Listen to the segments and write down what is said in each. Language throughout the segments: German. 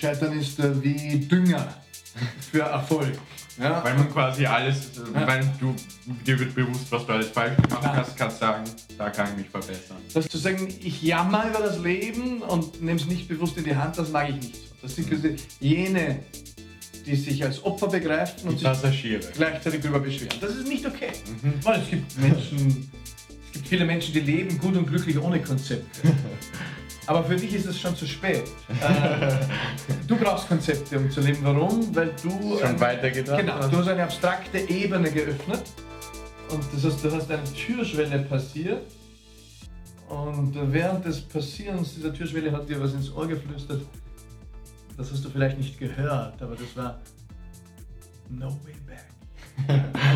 Scheitern ist äh, wie Dünger für Erfolg. Ja? Weil man quasi alles, ja. weil du dir wird bewusst, was du alles falsch gemacht ja. hast, kannst sagen, da kann ich mich verbessern. Das zu sagen, ich jammer über das Leben und nehme es nicht bewusst in die Hand, das mag ich nicht. Das sind mhm. jene, die sich als Opfer begreifen und sich gleichzeitig darüber beschweren. Das ist nicht okay. Mhm. Weil es gibt Menschen, es gibt viele Menschen, die leben gut und glücklich ohne Konzepte. Aber für dich ist es schon zu spät. Äh, du brauchst Konzepte, um zu leben. Warum? Weil du. Schon weitergedacht Genau, du hast eine abstrakte Ebene geöffnet. Und das heißt, du hast eine Türschwelle passiert. Und während des Passierens dieser Türschwelle hat dir was ins Ohr geflüstert. Das hast du vielleicht nicht gehört, aber das war No Way Back.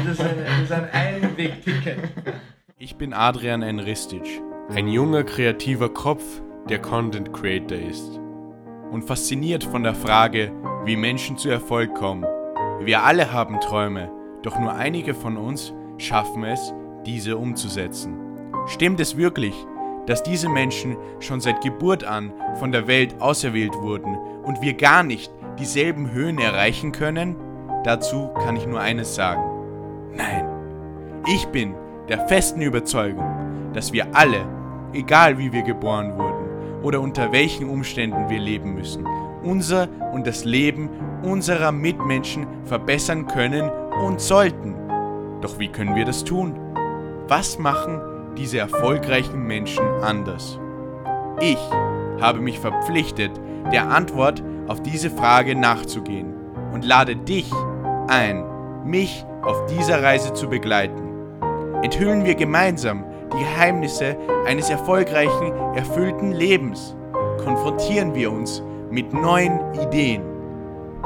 das ist ein, das ist ein Einwegticket. Ich bin Adrian Enristic, ein junger kreativer Kopf, der Content Creator ist. Und fasziniert von der Frage, wie Menschen zu Erfolg kommen. Wir alle haben Träume, doch nur einige von uns schaffen es, diese umzusetzen. Stimmt es wirklich, dass diese Menschen schon seit Geburt an von der Welt auserwählt wurden und wir gar nicht dieselben Höhen erreichen können? Dazu kann ich nur eines sagen. Nein. Ich bin der festen Überzeugung, dass wir alle, egal wie wir geboren wurden, oder unter welchen Umständen wir leben müssen, unser und das Leben unserer Mitmenschen verbessern können und sollten. Doch wie können wir das tun? Was machen diese erfolgreichen Menschen anders? Ich habe mich verpflichtet, der Antwort auf diese Frage nachzugehen und lade dich ein, mich auf dieser Reise zu begleiten. Enthüllen wir gemeinsam die Geheimnisse eines erfolgreichen, erfüllten Lebens. Konfrontieren wir uns mit neuen Ideen.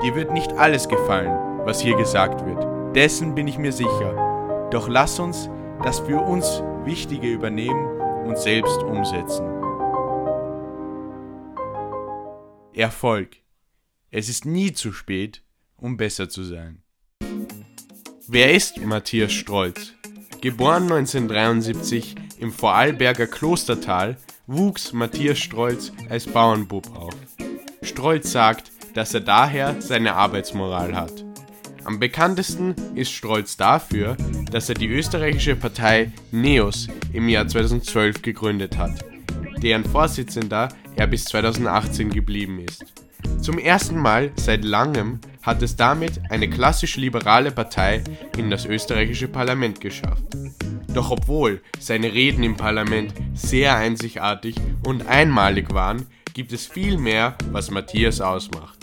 Dir wird nicht alles gefallen, was hier gesagt wird. Dessen bin ich mir sicher. Doch lass uns das für uns Wichtige übernehmen und selbst umsetzen. Erfolg. Es ist nie zu spät, um besser zu sein. Wer ist Matthias Strolz? Geboren 1973 im Vorarlberger Klostertal, wuchs Matthias Strolz als Bauernbub auf. Strolz sagt, dass er daher seine Arbeitsmoral hat. Am bekanntesten ist Strolz dafür, dass er die österreichische Partei NEOS im Jahr 2012 gegründet hat, deren Vorsitzender er bis 2018 geblieben ist. Zum ersten Mal seit langem hat es damit eine klassisch liberale Partei in das österreichische Parlament geschafft. Doch obwohl seine Reden im Parlament sehr einzigartig und einmalig waren, gibt es viel mehr, was Matthias ausmacht.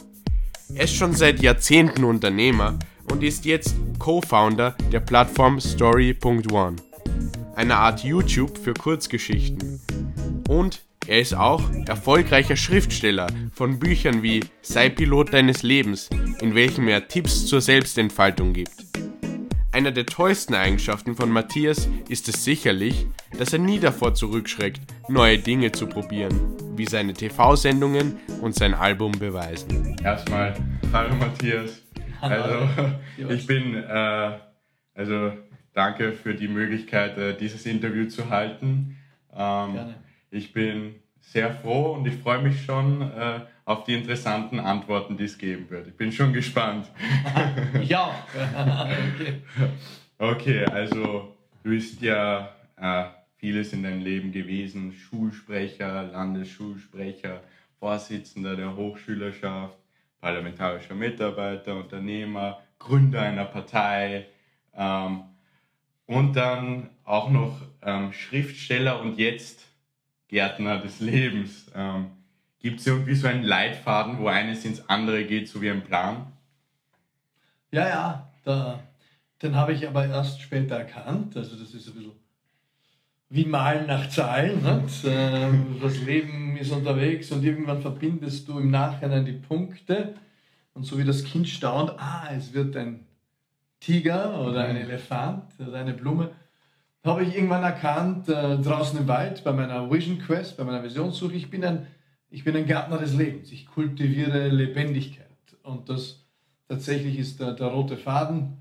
Er ist schon seit Jahrzehnten Unternehmer und ist jetzt Co-Founder der Plattform Story.one, eine Art YouTube für Kurzgeschichten. Und er ist auch erfolgreicher Schriftsteller von Büchern wie Sei Pilot deines Lebens, in welchem er Tipps zur Selbstentfaltung gibt. Einer der tollsten Eigenschaften von Matthias ist es sicherlich, dass er nie davor zurückschreckt, neue Dinge zu probieren, wie seine TV-Sendungen und sein Album beweisen. Erstmal, hallo Matthias. Also, ich bin, äh, also danke für die Möglichkeit, äh, dieses Interview zu halten. Ähm, Gerne. Ich bin sehr froh und ich freue mich schon äh, auf die interessanten Antworten, die es geben wird. Ich bin schon gespannt. ja. okay. okay, also du bist ja äh, vieles in deinem Leben gewesen. Schulsprecher, Landesschulsprecher, Vorsitzender der Hochschülerschaft, parlamentarischer Mitarbeiter, Unternehmer, Gründer einer Partei ähm, und dann auch noch ähm, Schriftsteller und jetzt Gärtner des Lebens. Ähm, Gibt es irgendwie so einen Leitfaden, wo eines ins andere geht, so wie ein Plan? Ja, ja, da, den habe ich aber erst später erkannt. Also das ist ein bisschen wie Malen nach Zahlen. Nicht? Ähm, das Leben ist unterwegs und irgendwann verbindest du im Nachhinein die Punkte. Und so wie das Kind staunt, ah, es wird ein Tiger oder ein mhm. Elefant oder eine Blume, habe ich irgendwann erkannt, äh, draußen im Wald, bei meiner Vision Quest, bei meiner Visionssuche, ich bin, ein, ich bin ein Gärtner des Lebens. Ich kultiviere Lebendigkeit. Und das tatsächlich ist der, der rote Faden,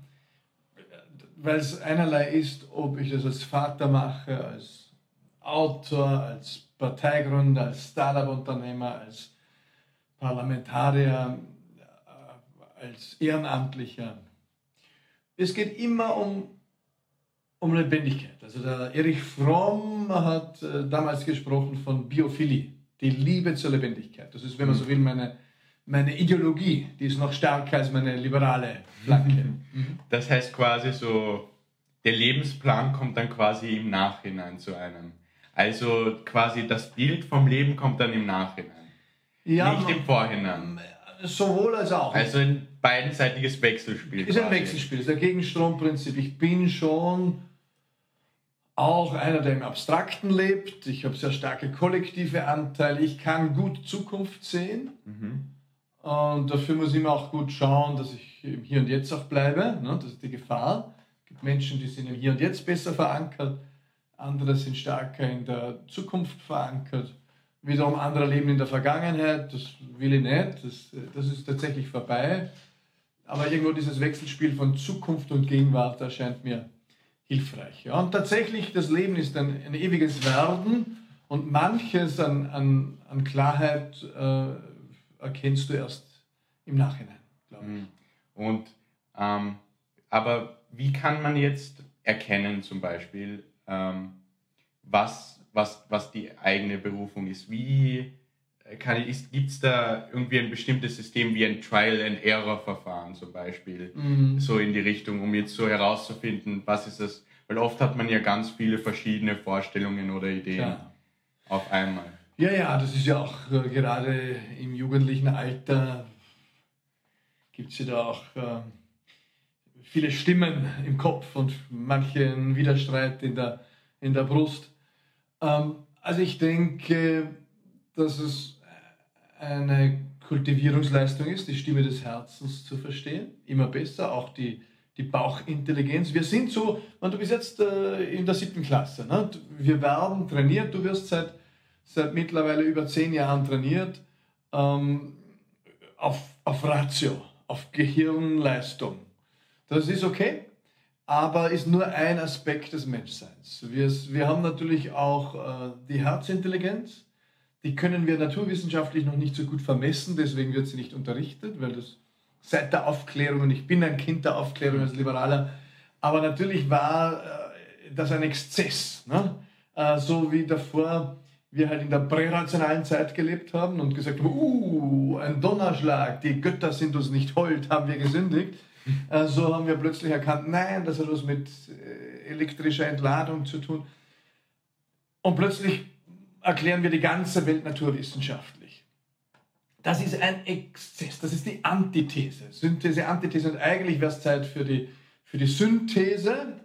weil es einerlei ist, ob ich das als Vater mache, als Autor, als Parteigründer, als Startup-Unternehmer, als Parlamentarier, äh, als Ehrenamtlicher. Es geht immer um, um Lebendigkeit. Also der Erich Fromm hat äh, damals gesprochen von Biophilie, die Liebe zur Lebendigkeit. Das ist, wenn man so will, meine, meine Ideologie, die ist noch stärker als meine liberale Flanke. Mhm. Das heißt quasi so, der Lebensplan kommt dann quasi im Nachhinein zu einem. Also quasi das Bild vom Leben kommt dann im Nachhinein. Ja, nicht im Vorhinein. Sowohl als auch. Also ein beidenseitiges Wechselspiel. Ist quasi. ein Wechselspiel, ist ein Gegenstromprinzip. Ich bin schon auch einer, der im Abstrakten lebt. Ich habe sehr starke kollektive Anteile. Ich kann gut Zukunft sehen. Mhm. Und dafür muss ich mir auch gut schauen, dass ich im Hier und Jetzt auch bleibe. Ne? Das ist die Gefahr. Es gibt Menschen, die sind im Hier und Jetzt besser verankert. Andere sind stärker in der Zukunft verankert. Wiederum andere leben in der Vergangenheit. Das will ich nicht. Das, das ist tatsächlich vorbei. Aber irgendwo dieses Wechselspiel von Zukunft und Gegenwart erscheint mir hilfreich. Ja. Und tatsächlich, das Leben ist ein, ein ewiges Werden und manches an, an, an Klarheit äh, erkennst du erst im Nachhinein, glaube ich. Mhm. Und, ähm, aber wie kann man jetzt erkennen, zum Beispiel, ähm, was, was, was die eigene Berufung ist? Wie gibt es da irgendwie ein bestimmtes System wie ein Trial-and-Error-Verfahren zum Beispiel, mhm. so in die Richtung, um jetzt so herauszufinden, was ist das? Weil oft hat man ja ganz viele verschiedene Vorstellungen oder Ideen Klar. auf einmal. Ja, ja, das ist ja auch äh, gerade im jugendlichen Alter gibt es ja da auch äh, viele Stimmen im Kopf und manchen Widerstreit in der, in der Brust. Ähm, also ich denke, dass es eine Kultivierungsleistung ist, die Stimme des Herzens zu verstehen. Immer besser, auch die, die Bauchintelligenz. Wir sind so, du bist jetzt äh, in der siebten Klasse. Ne? Wir werden trainiert, du wirst seit, seit mittlerweile über zehn Jahren trainiert ähm, auf, auf Ratio, auf Gehirnleistung. Das ist okay, aber ist nur ein Aspekt des Menschseins. Wir, wir haben natürlich auch äh, die Herzintelligenz die können wir naturwissenschaftlich noch nicht so gut vermessen, deswegen wird sie nicht unterrichtet, weil das seit der Aufklärung, und ich bin ein Kind der Aufklärung als Liberaler, aber natürlich war äh, das ein Exzess. Ne? Äh, so wie davor wir halt in der prärationalen Zeit gelebt haben und gesagt haben, uh, ein Donnerschlag, die Götter sind uns nicht hold, haben wir gesündigt. Äh, so haben wir plötzlich erkannt, nein, das hat was mit elektrischer Entladung zu tun. Und plötzlich erklären wir die ganze Welt naturwissenschaftlich. Das ist ein Exzess, das ist die Antithese. Synthese, Antithese und eigentlich wäre es Zeit für die, für die Synthese.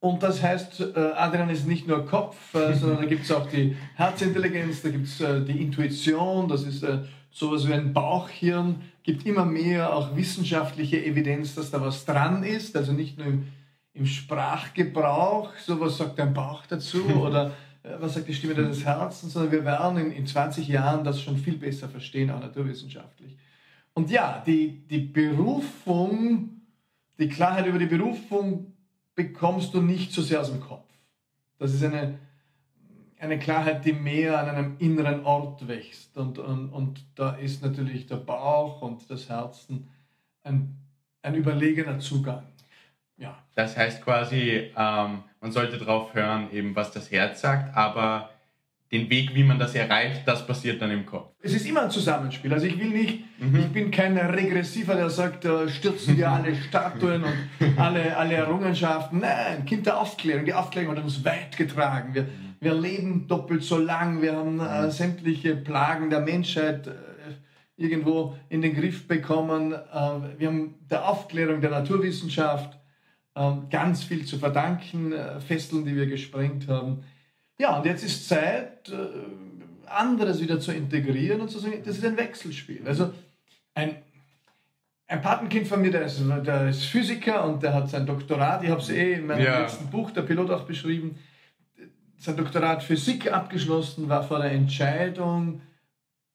Und das heißt, äh, Adrian ist nicht nur Kopf, äh, sondern da gibt es auch die Herzintelligenz, da gibt es äh, die Intuition, das ist sowas wie ein Bauchhirn, gibt immer mehr auch wissenschaftliche Evidenz, dass da was dran ist, also nicht nur im, im Sprachgebrauch, sowas sagt dein Bauch dazu oder was sagt die Stimme deines Herzens, sondern wir werden in, in 20 Jahren das schon viel besser verstehen, auch naturwissenschaftlich. Und ja, die, die Berufung, die Klarheit über die Berufung bekommst du nicht so sehr aus dem Kopf. Das ist eine, eine Klarheit, die mehr an einem inneren Ort wächst. Und, und, und da ist natürlich der Bauch und das Herzen ein, ein überlegener Zugang. Ja. Das heißt quasi, ähm, man sollte darauf hören, eben was das Herz sagt, aber den Weg, wie man das erreicht, das passiert dann im Kopf. Es ist immer ein Zusammenspiel. Also ich will nicht, mhm. ich bin kein Regressiver, der sagt, stürzen wir alle Statuen und alle, alle Errungenschaften. Nein, Kind der Aufklärung. Die Aufklärung hat uns weit getragen. Wir, wir leben doppelt so lang. Wir haben äh, mhm. sämtliche Plagen der Menschheit äh, irgendwo in den Griff bekommen. Äh, wir haben der Aufklärung der Naturwissenschaft ganz viel zu verdanken, äh, Fesseln, die wir gesprengt haben. Ja, und jetzt ist Zeit, äh, anderes wieder zu integrieren und zu sagen, das ist ein Wechselspiel. Also ein, ein Patenkind von mir, der ist, der ist Physiker und der hat sein Doktorat, ich habe es eh in meinem ja. letzten Buch, der Pilot, auch beschrieben, sein Doktorat Physik abgeschlossen, war vor der Entscheidung,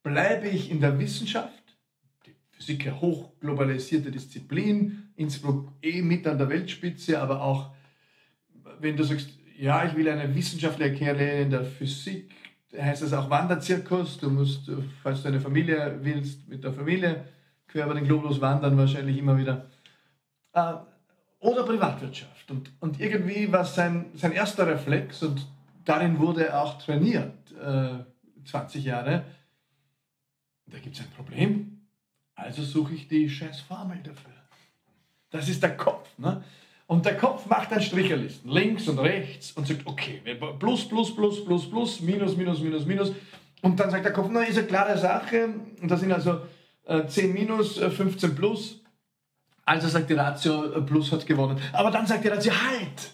bleibe ich in der Wissenschaft Physik eine hochglobalisierte Disziplin, Innsbruck eh mit an der Weltspitze, aber auch, wenn du sagst, ja, ich will eine wissenschaftliche Karriere in der Physik, heißt es auch Wanderzirkus. Du musst, falls du eine Familie willst, mit der Familie quer über den Globus wandern, wahrscheinlich immer wieder. Äh, oder Privatwirtschaft. Und, und irgendwie war sein, sein erster Reflex, und darin wurde er auch trainiert, äh, 20 Jahre, da gibt es ein Problem. Also suche ich die scheiß Formel dafür. Das ist der Kopf. Ne? Und der Kopf macht dann Stricherlisten, links und rechts, und sagt, okay, plus, plus, plus, plus, plus, minus, minus, minus, minus. Und dann sagt der Kopf, na, ist eine klare Sache. Und das sind also äh, 10 minus, äh, 15 plus. Also sagt die Ratio, äh, plus hat gewonnen. Aber dann sagt die Ratio, halt!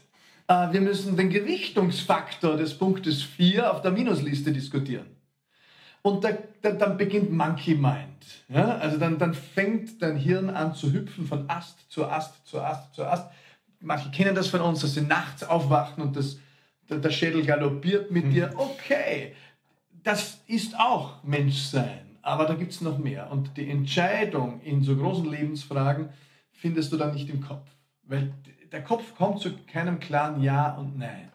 Äh, wir müssen den Gewichtungsfaktor des Punktes 4 auf der Minusliste diskutieren. Und da, da, dann beginnt Monkey Mind. Ja? Also dann, dann fängt dein Hirn an zu hüpfen von Ast zu Ast zu Ast zu Ast. Manche kennen das von uns, dass sie nachts aufwachen und das, der Schädel galoppiert mit mhm. dir. Okay, das ist auch Menschsein, aber da gibt es noch mehr. Und die Entscheidung in so großen Lebensfragen findest du dann nicht im Kopf. Weil der Kopf kommt zu keinem klaren Ja und Nein.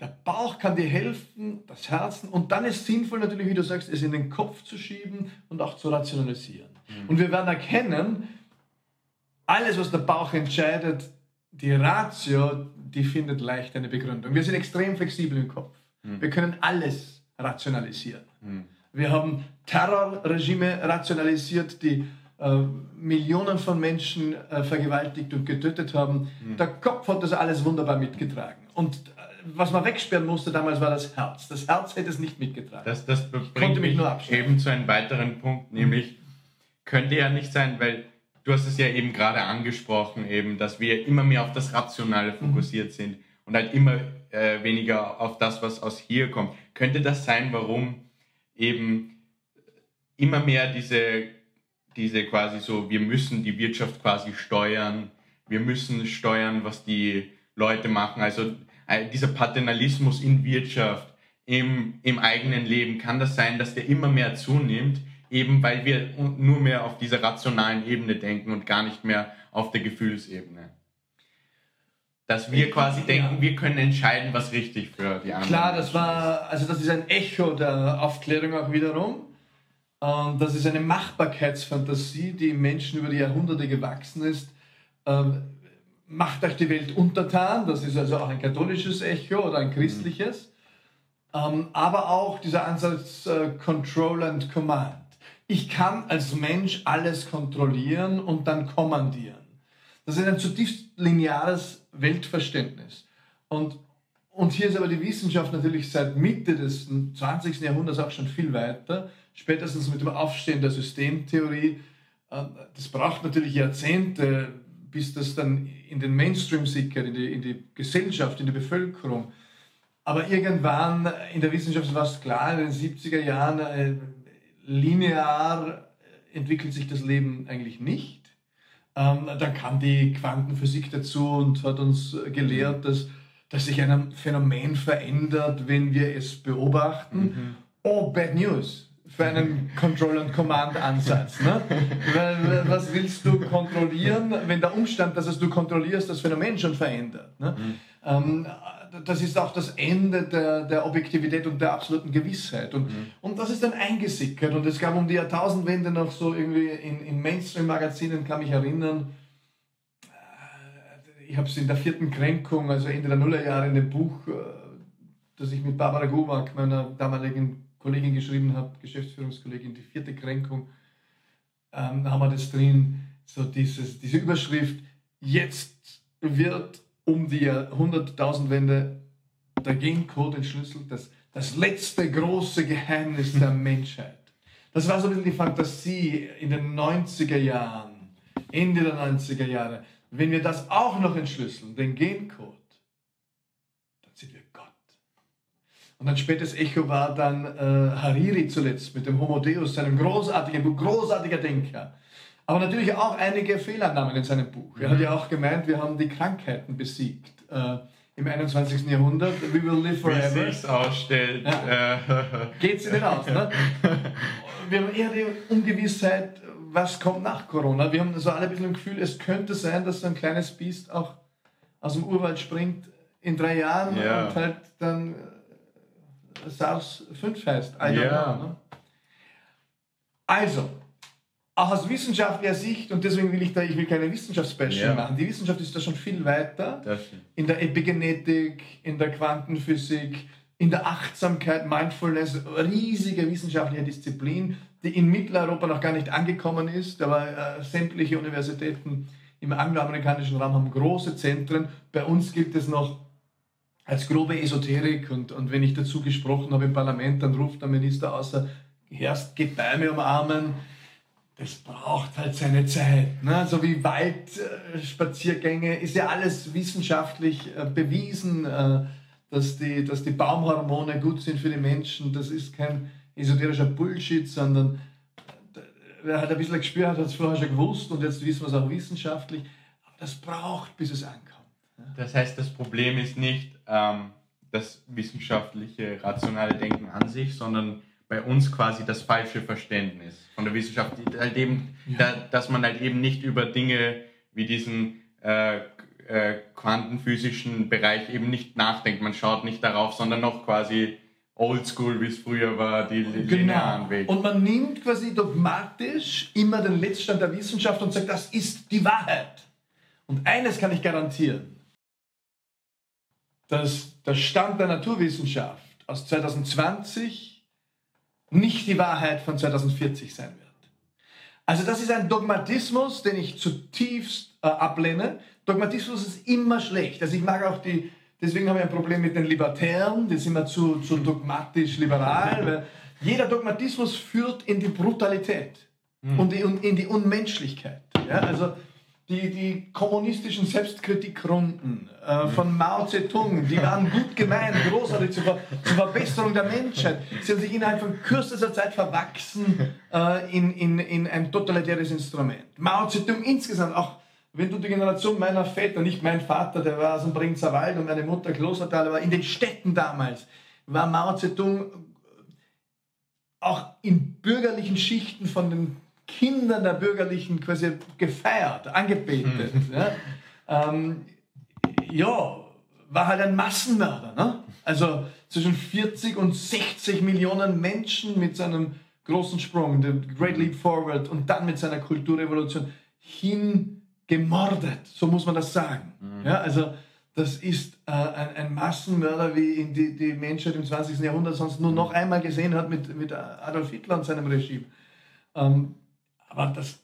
Der Bauch kann dir helfen, das Herzen. Und dann ist sinnvoll natürlich, wie du sagst, es in den Kopf zu schieben und auch zu rationalisieren. Mhm. Und wir werden erkennen, alles, was der Bauch entscheidet, die Ratio, die findet leicht eine Begründung. Wir sind extrem flexibel im Kopf. Mhm. Wir können alles rationalisieren. Mhm. Wir haben Terrorregime rationalisiert, die äh, Millionen von Menschen äh, vergewaltigt und getötet haben. Mhm. Der Kopf hat das alles wunderbar mitgetragen. Und was man wegsperren musste damals war das Herz. Das Herz hätte es nicht mitgetragen. Das, das bringt mich nur eben zu einem weiteren Punkt, nämlich könnte ja nicht sein, weil du hast es ja eben gerade angesprochen, eben, dass wir immer mehr auf das Rationale mhm. fokussiert sind und halt immer äh, weniger auf das, was aus hier kommt. Könnte das sein, warum eben immer mehr diese diese quasi so, wir müssen die Wirtschaft quasi steuern, wir müssen steuern, was die Leute machen. Also dieser Paternalismus in Wirtschaft, im, im eigenen Leben, kann das sein, dass der immer mehr zunimmt, eben weil wir nur mehr auf dieser rationalen Ebene denken und gar nicht mehr auf der Gefühlsebene. Dass wir quasi denken, wir können entscheiden, was richtig für die anderen Klar, das war, also das ist ein Echo der Aufklärung auch wiederum. Ähm, das ist eine Machbarkeitsfantasie, die im Menschen über die Jahrhunderte gewachsen ist. Ähm, macht euch die Welt untertan, das ist also auch ein katholisches Echo oder ein christliches. Ähm, aber auch dieser Ansatz äh, Control and Command. Ich kann als Mensch alles kontrollieren und dann kommandieren. Das ist ein zutiefst lineares Weltverständnis. Und, und hier ist aber die Wissenschaft natürlich seit Mitte des 20. Jahrhunderts auch schon viel weiter spätestens mit dem Aufstehen der Systemtheorie. Äh, das braucht natürlich Jahrzehnte, bis das dann in den Mainstream sickert, in die, in die Gesellschaft, in die Bevölkerung. Aber irgendwann in der Wissenschaft war es klar, in den 70er Jahren, äh, linear entwickelt sich das Leben eigentlich nicht. Ähm, dann kam die Quantenphysik dazu und hat uns gelehrt, dass, dass sich ein Phänomen verändert, wenn wir es beobachten. Mhm. Oh, bad news für einen Control- and Command-Ansatz. Ne? Weil, was willst du kontrollieren, wenn der Umstand, dass es du kontrollierst, das Phänomen schon verändert? Ne? Mhm. Ähm, das ist auch das Ende der, der Objektivität und der absoluten Gewissheit. Und, mhm. und das ist dann eingesickert. Und es gab um die Jahrtausendwende noch so irgendwie in, in Mainstream-Magazinen, kann mich erinnern, äh, ich habe es in der vierten Kränkung, also Ende der Nullerjahre in dem Buch, äh, das ich mit Barbara Gumak, meiner damaligen Kollegin geschrieben habe, Geschäftsführungskollegin, die vierte Kränkung, ähm, da haben wir das drin, so dieses, diese Überschrift, jetzt wird um die Jahrhunderttausendwende der Gencode entschlüsselt, das, das letzte große Geheimnis der Menschheit. Das war so ein bisschen die Fantasie in den 90er Jahren, Ende der 90er Jahre. Wenn wir das auch noch entschlüsseln, den Gencode, Und ein spätes Echo war dann äh, Hariri zuletzt mit dem Homo Deus, seinem großartigen Buch, großartiger Denker. Aber natürlich auch einige Fehlannahmen in seinem Buch. Er hat ja auch gemeint, wir haben die Krankheiten besiegt äh, im 21. Jahrhundert. We will live forever. Wie sich's ausstellt. Ja. Geht's nicht aus, ne? Wir haben eher die Ungewissheit, was kommt nach Corona. Wir haben so alle ein bisschen ein Gefühl, es könnte sein, dass so ein kleines Biest auch aus dem Urwald springt in drei Jahren ja. und halt dann SARS 5 heißt. I Ja. know, ne? Also, auch aus wissenschaftlicher Sicht, und deswegen will ich da, ich will keine Wissenschaftsbashing Ja. machen. Die Wissenschaft ist da schon viel weiter. In der Epigenetik, in der Quantenphysik, in der Achtsamkeit, Mindfulness, riesige wissenschaftliche Disziplin, die in Mitteleuropa noch gar nicht angekommen ist, aber äh, sämtliche Universitäten im angloamerikanischen Raum haben große Zentren. Bei uns gilt es noch als grobe Esoterik und, und wenn ich dazu gesprochen habe im Parlament, dann ruft der Minister außer, erst geht Bäume umarmen. Das braucht halt seine Zeit. Ne? So wie Waldspaziergänge ist ja alles wissenschaftlich äh, bewiesen, äh, dass, die, dass die Baumhormone gut sind für die Menschen. Das ist kein esoterischer Bullshit, sondern äh, wer halt ein bisschen gespürt hat, hat es vorher schon gewusst und jetzt wissen wir es auch wissenschaftlich. Aber das braucht, bis es ankommt. Das heißt, das Problem ist nicht ähm, das wissenschaftliche, rationale Denken an sich, sondern bei uns quasi das falsche Verständnis von der Wissenschaft. Halt eben, da, dass man halt eben nicht über Dinge wie diesen äh, äh, quantenphysischen Bereich eben nicht nachdenkt. Man schaut nicht darauf, sondern noch quasi oldschool, wie es früher war, die linearen Wege. Genau. Und man nimmt quasi dogmatisch immer den Letztstand der Wissenschaft und sagt, das ist die Wahrheit. Und eines kann ich garantieren, dass der Stand der Naturwissenschaft aus 2020 nicht die Wahrheit von 2040 sein wird. Also das ist ein Dogmatismus, den ich zutiefst äh, ablehne. Dogmatismus ist immer schlecht. Also ich mag auch die, deswegen habe ich ein Problem mit den Libertären, die sind immer zu, zu dogmatisch liberal, weil jeder Dogmatismus führt in die Brutalität und, die, und in die Unmenschlichkeit. Ja? Also die, die kommunistischen Selbstkritikrunden äh, von Mao Zedong, die waren gut gemeint, großartig zur, Ver zur Verbesserung der Menschheit. Sie haben sich innerhalb von kürzester Zeit verwachsen äh, in, in, in ein totalitäres Instrument. Mao Zedong insgesamt, auch wenn du die Generation meiner Väter, nicht mein Vater, der war aus dem Brinzer Wald und meine Mutter Klostertal, aber in den Städten damals war Mao Zedong auch in bürgerlichen Schichten von den Kindern der Bürgerlichen quasi gefeiert, angebetet. Ja. Ähm, ja, war halt ein Massenmörder. Ne? Also zwischen 40 und 60 Millionen Menschen mit seinem großen Sprung, dem Great Leap Forward und dann mit seiner Kulturrevolution hingemordet, so muss man das sagen. Ja, also das ist äh, ein, ein Massenmörder, wie ihn die, die Menschheit im 20. Jahrhundert sonst nur noch einmal gesehen hat mit, mit Adolf Hitler und seinem Regime. Ähm, aber das,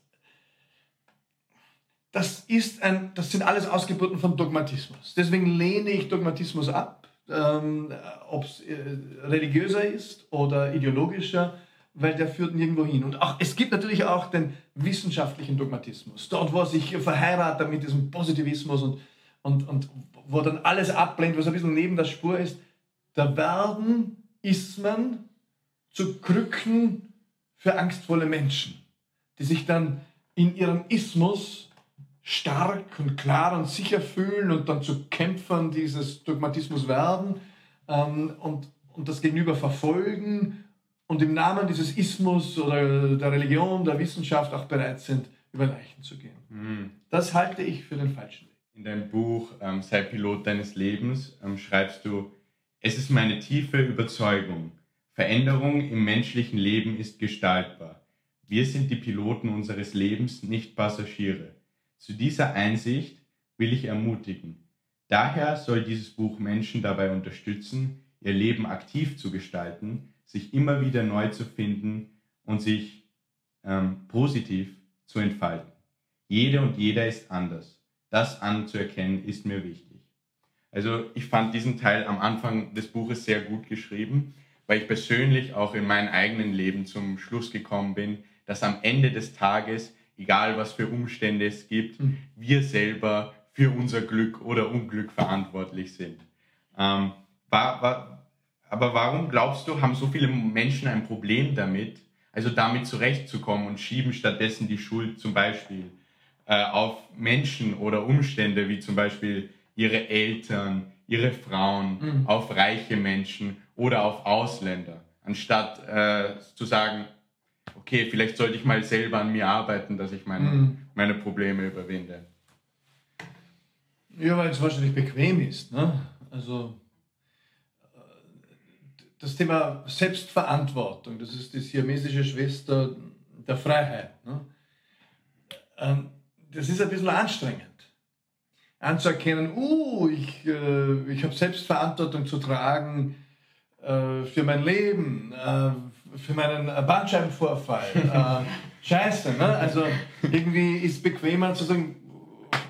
das, ist ein, das sind alles Ausgeburten von Dogmatismus. Deswegen lehne ich Dogmatismus ab, ähm, ob es äh, religiöser ist oder ideologischer, weil der führt nirgendwo hin. Und auch, es gibt natürlich auch den wissenschaftlichen Dogmatismus. Dort, wo sich verheiratet mit diesem Positivismus und, und, und wo dann alles ablehnt, was ein bisschen neben der Spur ist, da werden Ismen zu Krücken für angstvolle Menschen die sich dann in ihrem Ismus stark und klar und sicher fühlen und dann zu Kämpfern dieses Dogmatismus werden ähm, und, und das Gegenüber verfolgen und im Namen dieses Ismus oder der Religion, der Wissenschaft auch bereit sind, über Leichen zu gehen. Mhm. Das halte ich für den falschen Weg. In deinem Buch ähm, Sei Pilot deines Lebens ähm, schreibst du, es ist meine tiefe Überzeugung, Veränderung im menschlichen Leben ist gestaltbar. Wir sind die Piloten unseres Lebens, nicht Passagiere. Zu dieser Einsicht will ich ermutigen. Daher soll dieses Buch Menschen dabei unterstützen, ihr Leben aktiv zu gestalten, sich immer wieder neu zu finden und sich ähm, positiv zu entfalten. Jede und jeder ist anders. Das anzuerkennen ist mir wichtig. Also ich fand diesen Teil am Anfang des Buches sehr gut geschrieben, weil ich persönlich auch in meinem eigenen Leben zum Schluss gekommen bin, dass am Ende des Tages, egal was für Umstände es gibt, Mhm. wir selber für unser Glück oder Unglück verantwortlich sind. Ähm, war, war, aber warum glaubst du, haben so viele Menschen ein Problem damit, also damit zurechtzukommen und schieben stattdessen die Schuld zum Beispiel äh, auf Menschen oder Umstände wie zum Beispiel ihre Eltern, ihre Frauen, Mhm. auf reiche Menschen oder auf Ausländer, anstatt äh, zu sagen, okay, vielleicht sollte ich mal selber an mir arbeiten, dass ich meine, Mhm. meine Probleme überwinde. Ja, weil es wahrscheinlich bequem ist. Ne? Also, äh, das Thema Selbstverantwortung, das ist die siamesische Schwester der Freiheit. Ne? Ähm, das ist ein bisschen anstrengend. Anzuerkennen, uh, ich, äh, ich habe Selbstverantwortung zu tragen äh, für mein Leben, für meinen Bandscheibenvorfall. Äh, scheiße, ne? Also irgendwie ist es bequemer zu sagen,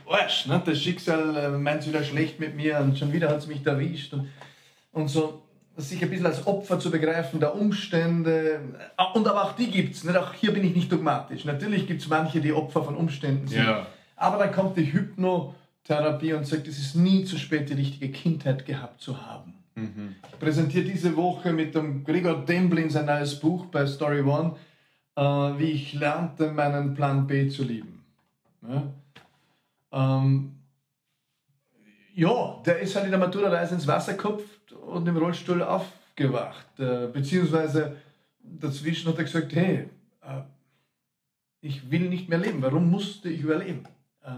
Arsch, ne? das Schicksal äh, meint es wieder schlecht mit mir und schon wieder hat es mich erwischt. Und, und so sich ein bisschen als Opfer zu begreifen der Umstände. Und aber auch die gibt es. Auch hier bin ich nicht dogmatisch. Natürlich gibt es manche, die Opfer von Umständen sind. Ja. Aber dann kommt die Hypnotherapie und sagt, es ist nie zu spät, die richtige Kindheit gehabt zu haben. Mhm. Ich präsentiere diese Woche mit dem Gregor Demblin sein neues Buch bei Story One, äh, wie ich lernte, meinen Plan B zu lieben. Ja, ähm, ja der ist halt in der Matura-Reise ins Wasser gekopft und im Rollstuhl aufgewacht. Äh, beziehungsweise dazwischen hat er gesagt, hey, äh, ich will nicht mehr leben. Warum musste ich überleben? Äh,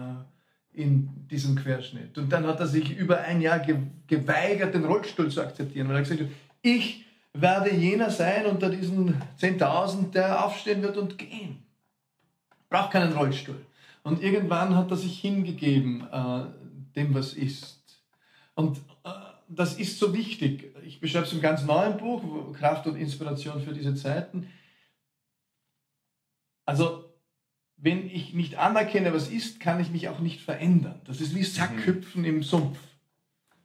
in diesem Querschnitt. Und dann hat er sich über ein Jahr geweigert, den Rollstuhl zu akzeptieren, weil er gesagt hat, ich werde jener sein unter diesen 10.000, der aufstehen wird und gehen. Braucht keinen Rollstuhl. Und irgendwann hat er sich hingegeben äh, dem, was ist. Und äh, das ist so wichtig. Ich beschreibe es im ganz neuen Buch, Kraft und Inspiration für diese Zeiten. Also wenn ich nicht anerkenne, was ist, kann ich mich auch nicht verändern. Das ist wie Sackhüpfen mhm. im Sumpf.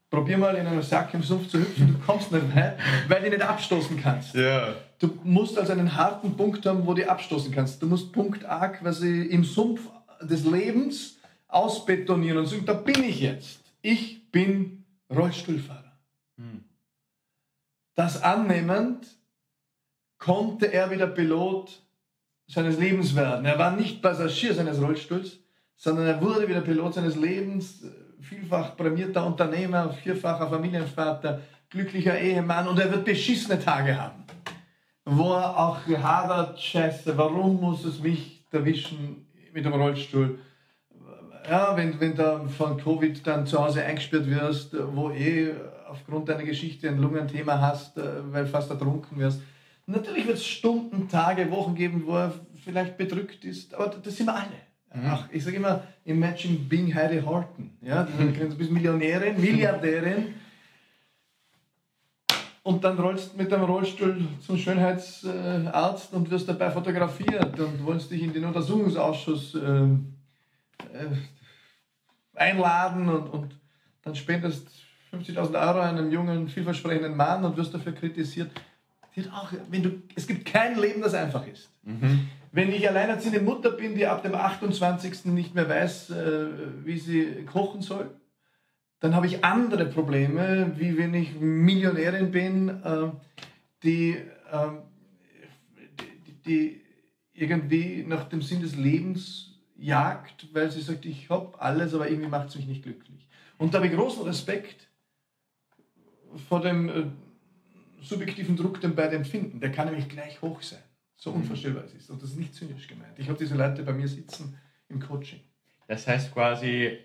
Probier mal in einem Sack im Sumpf zu hüpfen, du kommst nicht weit, weil du nicht abstoßen kannst. Ja. Du musst also einen harten Punkt haben, wo du abstoßen kannst. Du musst Punkt A quasi im Sumpf des Lebens ausbetonieren und sagen, da bin ich jetzt. Ich bin Rollstuhlfahrer. Hm. Das annehmend konnte er wieder Pilot seines Lebens werden. Er war nicht Passagier seines Rollstuhls, sondern er wurde wieder Pilot seines Lebens, vielfach prämierter Unternehmer, vierfacher Familienvater, glücklicher Ehemann und er wird beschissene Tage haben, wo er auch hadert, scheiße, warum muss es mich erwischen mit dem Rollstuhl? Ja, wenn, wenn du von Covid dann zu Hause eingesperrt wirst, wo eh aufgrund deiner Geschichte ein Lungenthema hast, weil fast ertrunken wirst, Natürlich wird es Stunden, Tage, Wochen geben, wo er vielleicht bedrückt ist, aber das sind wir alle. Mhm. Ach, ich sage immer, imagine being Heidi Horton. Ja? Du bist Millionärin, Milliardärin und dann rollst du mit deinem Rollstuhl zum Schönheitsarzt und wirst dabei fotografiert und wolltest dich in den Untersuchungsausschuss ähm, äh, einladen und, und dann spendest 50.000 Euro einem jungen, vielversprechenden Mann und wirst dafür kritisiert wird auch, wenn du, es gibt kein Leben, das einfach ist. Mhm. Wenn ich alleinerziehende Mutter bin, die ab dem 28. nicht mehr weiß, äh, wie sie kochen soll, dann habe ich andere Probleme, wie wenn ich Millionärin bin, äh, die, äh, die, die irgendwie nach dem Sinn des Lebens jagt, weil sie sagt, ich habe alles, aber irgendwie macht es mich nicht glücklich. Und da habe ich großen Respekt vor dem äh, subjektiven Druck den beide empfinden. Der kann nämlich gleich hoch sein, so mhm. unvorstellbar es ist. Und das ist nicht zynisch gemeint. Ich habe diese Leute bei mir sitzen im Coaching. Das heißt quasi,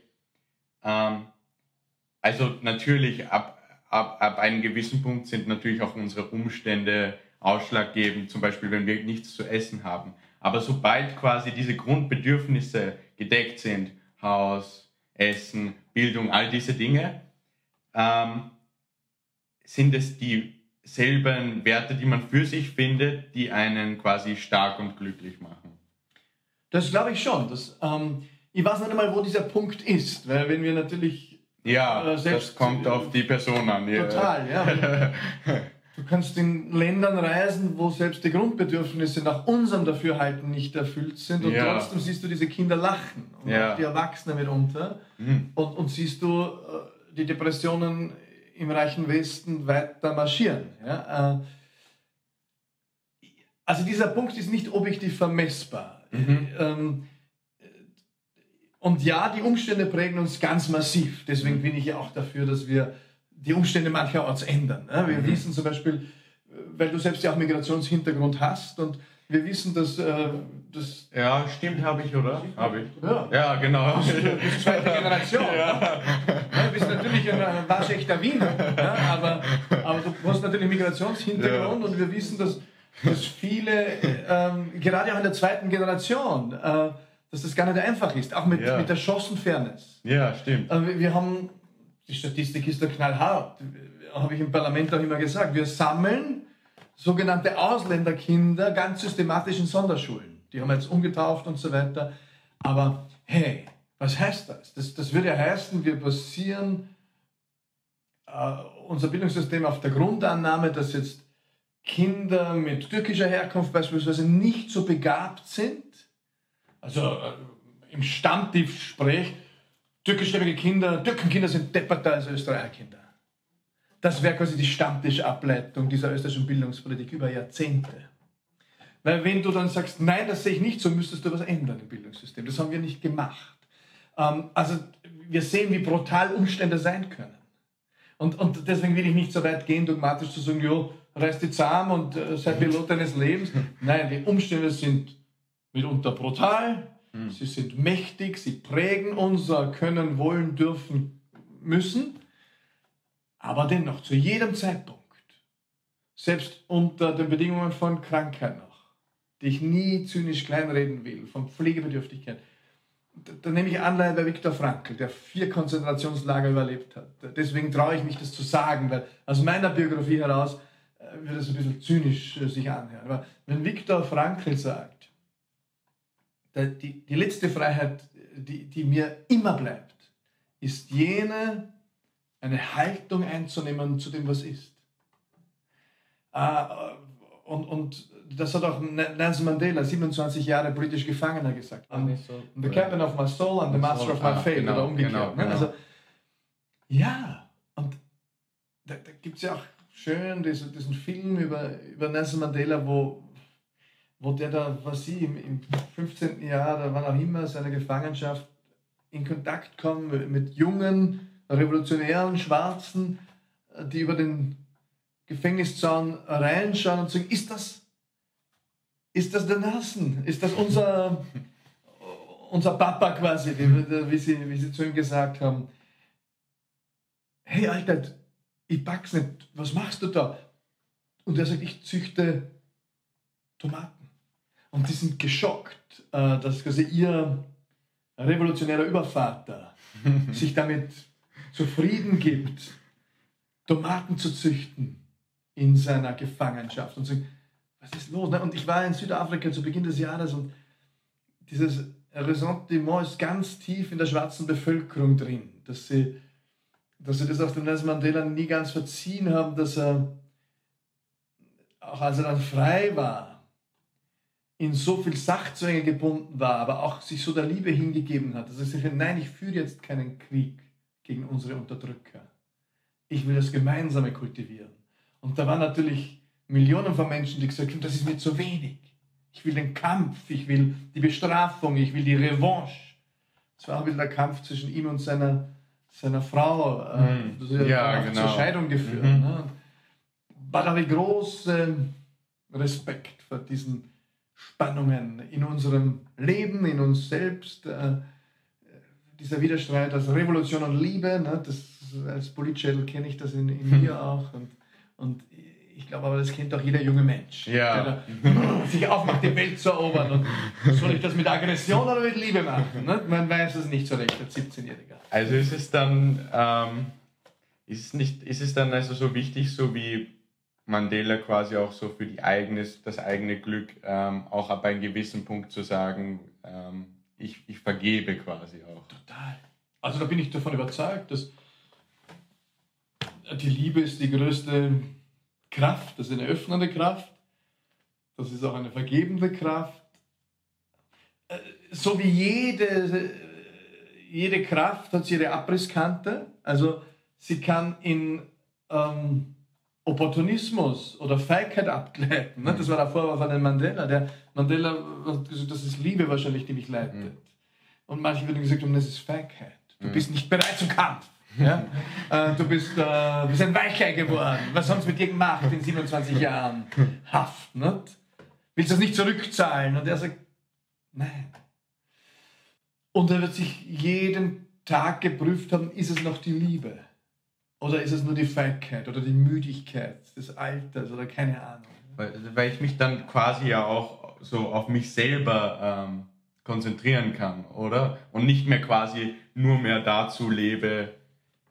ähm, also natürlich ab, ab, ab einem gewissen Punkt sind natürlich auch unsere Umstände ausschlaggebend, zum Beispiel wenn wir nichts zu essen haben. Aber sobald quasi diese Grundbedürfnisse gedeckt sind, Haus, Essen, Bildung, all diese Dinge, ähm, sind es die selben Werte, die man für sich findet, die einen quasi stark und glücklich machen. Das glaube ich schon. Das, ähm, ich weiß nicht einmal, wo dieser Punkt ist, weil wenn wir natürlich ja, äh, selbst, das kommt auf die Person an. Total, ja. du kannst in Ländern reisen, wo selbst die Grundbedürfnisse nach unserem Dafürhalten nicht erfüllt sind und ja. trotzdem siehst du diese Kinder lachen und ja. auch die Erwachsenen mitunter mhm. und, und siehst du äh, die Depressionen im reichen Westen weiter marschieren. Ja? Äh, also dieser Punkt ist nicht objektiv vermessbar. Mhm. Ähm, und ja, die Umstände prägen uns ganz massiv. Deswegen bin ich ja auch dafür, dass wir die Umstände mancherorts ändern. Wir mhm. wissen zum Beispiel, weil du selbst ja auch Migrationshintergrund hast und wir wissen, dass äh, das. Ja, stimmt, habe ich, oder? Habe ich. Ja. Ja, genau. Das ist zweite Generation. Ja. du bist natürlich ein, waschechter Wiener, ja, aber, aber du hast natürlich Migrationshintergrund und wir wissen, dass, dass viele, ähm, gerade auch in der zweiten Generation, äh, dass das gar nicht einfach ist, auch mit, mit der Chancenfairness. Ja, stimmt. Äh, wir- wir haben, die Statistik ist da knallhart, habe ich im Parlament auch immer gesagt, wir sammeln sogenannte Ausländerkinder ganz systematisch in Sonderschulen. Die haben jetzt umgetauft und so weiter. Aber hey, was heißt das? Das, das würde ja heißen, wir basieren äh, unser Bildungssystem auf der Grundannahme, dass jetzt Kinder mit türkischer Herkunft beispielsweise nicht so begabt sind. Also äh, im Stammtischsprech, türkischstämmige Kinder, Türkenkinder sind depperter als Österreicherkinder. Das wäre quasi die Stammtischableitung dieser österreichischen Bildungspolitik über Jahrzehnte. Weil wenn du dann sagst, nein, das sehe ich nicht so, müsstest du was ändern im Bildungssystem. Das haben wir nicht gemacht. Ähm, also wir sehen, wie brutal Umstände sein können. Und, und deswegen will ich nicht so weit gehen, dogmatisch zu sagen, jo, reiß die zahm und äh, sei Pilot deines Lebens. Nein, die Umstände sind mitunter brutal, sie sind mächtig, sie prägen unser Können, Wollen, Dürfen, Müssen. Aber dennoch, zu jedem Zeitpunkt, selbst unter den Bedingungen von Krankheit noch, die ich nie zynisch kleinreden will, von Pflegebedürftigkeit, da, da nehme ich Anleihe bei Viktor Frankl, der vier Konzentrationslager überlebt hat. Deswegen traue ich mich, das zu sagen, weil aus meiner Biografie heraus äh, wird es ein bisschen zynisch äh, sich anhören. Aber wenn Viktor Frankl sagt, die, die letzte Freiheit, die, die mir immer bleibt, ist jene, eine Haltung einzunehmen zu dem, was ist. Äh, und, und das hat auch Nelson Mandela, 27 Jahre politisch Gefangener, gesagt. I'm the captain of my soul and the master of my Ah, fate. genau, oder umgekehrt. genau, ne? genau. Also, ja, und da, da gibt es ja auch schön diesen, diesen Film über, über Nelson Mandela, wo, wo der da, was sie im, im 15. Jahr, da wann auch immer, seiner Gefangenschaft in Kontakt kommen mit jungen, revolutionären Schwarzen, äh, die über den Gefängniszaun reinschauen und sagen, ist das, ist das der Nelson? Ist das unser, unser Papa quasi, wie sie, wie sie zu ihm gesagt haben? Hey Alter, ich pack's nicht, was machst du da? Und er sagt, ich züchte Tomaten. Und die sind geschockt, äh, dass quasi ihr revolutionärer Übervater sich damit zufrieden gibt, Tomaten zu züchten in seiner Gefangenschaft. Und so, was ist los? Und ich war in Südafrika zu Beginn des Jahres und dieses Ressentiment ist ganz tief in der schwarzen Bevölkerung drin, dass sie, dass sie das auch dem Nelson Mandela nie ganz verziehen haben, dass er, auch als er dann frei war, in so viel Sachzwänge gebunden war, aber auch sich so der Liebe hingegeben hat, dass er sich nein, ich führe jetzt keinen Krieg gegen unsere Unterdrücker. Ich will das Gemeinsame kultivieren. Und da waren natürlich Millionen von Menschen, die gesagt haben, das ist mir zu wenig. Ich will den Kampf, ich will die Bestrafung, ich will die Revanche. Es war auch wieder der Kampf zwischen ihm und seiner, seiner Frau. äh, Mhm. Das hat Ja, genau. zur Scheidung geführt. Mhm. Ne? War da ein großer Respekt vor diesen Spannungen in unserem Leben, in uns selbst. Äh, dieser Widerstreit aus Revolution und Liebe, ne? das, als Politschädel kenne ich das in, in mir auch. Und, und ich glaube aber, das kennt auch jeder junge Mensch, Ja. der sich aufmacht, die Welt zu erobern. Und soll ich das mit Aggression oder mit Liebe machen? Ne? Man weiß es nicht so recht als 17-Jähriger. Also ist es dann, ähm, ist, es nicht, ist es dann also so wichtig, so wie Mandela quasi auch so für die eigenes, das eigene Glück ähm, auch ab einem gewissen Punkt zu sagen, ähm, ich, ich vergebe quasi auch. Total. Also da bin ich davon überzeugt, dass die Liebe ist die größte Kraft, das ist eine öffnende Kraft, das ist auch eine vergebende Kraft. Äh, So wie jede, jede Kraft hat sie ihre Abrisskante, also sie kann in ähm, Opportunismus oder Feigheit abgleiten. Ne? Das war der Vorwurf an den Mandela. Der Mandela hat gesagt, das ist Liebe wahrscheinlich, die mich leitet. Mhm. Und manche würden gesagt haben, das ist Feigheit. Du Mhm. bist nicht bereit zum Kampf. Ja? äh, du bist, äh, bist ein Weichei geworden. Was sie mit dir gemacht in 27 Jahren Haft? Nicht? Willst du das nicht zurückzahlen? Und er sagt, nein. Und er wird sich jeden Tag geprüft haben, ist es noch die Liebe? Oder ist es nur die Feigheit oder die Müdigkeit des Alters oder keine Ahnung? Weil, weil ich mich dann quasi ja auch so auf mich selber ähm, konzentrieren kann, oder? Und nicht mehr quasi nur mehr dazu lebe,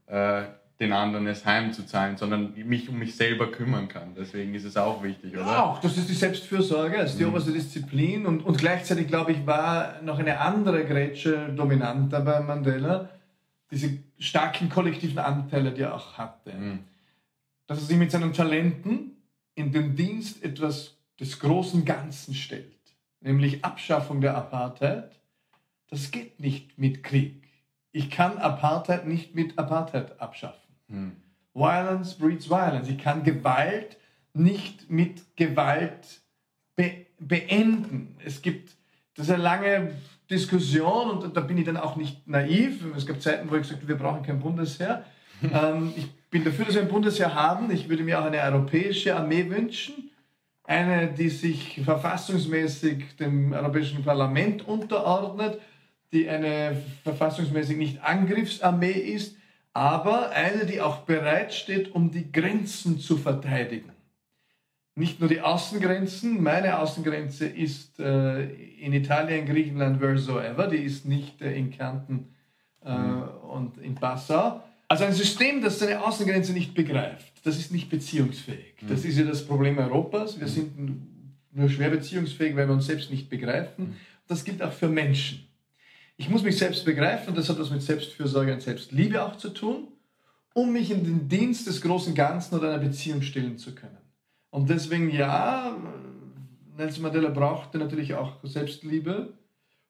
äh, den anderen es heimzuzahlen, sondern mich um mich selber kümmern kann. Deswegen ist es auch wichtig, oder? Ja, auch, das ist die Selbstfürsorge, das ist die mhm. oberste Disziplin und, und gleichzeitig, glaube ich, war noch eine andere Grätsche dominanter bei Mandela, diese starken kollektiven Anteile, die er auch hatte. Mhm. Dass er sich mit seinen Talenten in den Dienst etwas des großen Ganzen stellt, nämlich Abschaffung der Apartheid. Das geht nicht mit Krieg. Ich kann Apartheid nicht mit Apartheid abschaffen. Hm. Violence breeds violence. Ich kann Gewalt nicht mit Gewalt be beenden. Es gibt, das ist eine lange Diskussion und da bin ich dann auch nicht naiv. Es gab Zeiten, wo ich gesagt habe, wir brauchen kein Bundesheer. ähm, ich bin dafür, dass wir ein Bundesheer haben. Ich würde mir auch eine europäische Armee wünschen. Eine, die sich verfassungsmäßig dem Europäischen Parlament unterordnet, die eine verfassungsmäßig nicht Angriffsarmee ist, aber eine, die auch bereit steht, um die Grenzen zu verteidigen. Nicht nur die Außengrenzen, meine Außengrenze ist äh, in Italien, Griechenland, wheresoever, die ist nicht äh, in Kärnten äh, mhm. und in Passau. Also ein System, das seine Außengrenze nicht begreift, das ist nicht beziehungsfähig. Mhm. Das ist ja das Problem Europas. Wir mhm. sind nur schwer beziehungsfähig, weil wir uns selbst nicht begreifen. Mhm. Das gilt auch für Menschen. Ich muss mich selbst begreifen und das hat was mit Selbstfürsorge und Selbstliebe auch zu tun, um mich in den Dienst des großen Ganzen oder einer Beziehung stellen zu können. Und deswegen ja, Nelson Mandela brauchte natürlich auch Selbstliebe,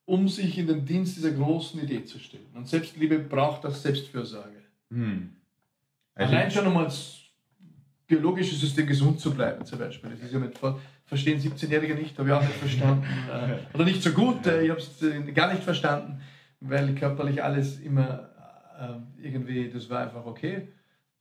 um sich in den Dienst dieser großen Idee zu stellen. Und Selbstliebe braucht auch Selbstfürsorge. Hm. Also Allein schon um als biologisches System gesund zu bleiben, zum Beispiel. Das ist ja mit verstehen 17-Jährige nicht, habe ich auch nicht verstanden. Äh, oder nicht so gut, äh, ich habe es äh, gar nicht verstanden, weil körperlich alles immer irgendwie, das war einfach okay.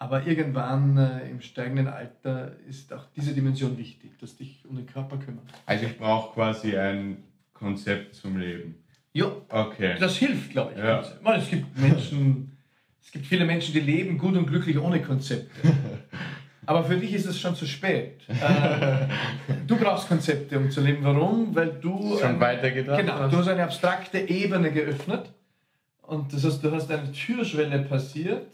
Aber irgendwann im steigenden Alter ist auch diese Dimension wichtig, dass dich um den Körper kümmert. Also ich brauche quasi ein Konzept zum Leben. Ja, okay. das hilft, glaube ich. Ja. Es gibt Menschen, es gibt viele Menschen, die leben gut und glücklich ohne Konzepte. Aber für dich ist es schon zu spät. Äh, du brauchst Konzepte, um zu leben. Warum? Weil du. Schon weitergedacht Genau, hast. du hast eine abstrakte Ebene geöffnet. Und das heißt, du hast eine Türschwelle passiert.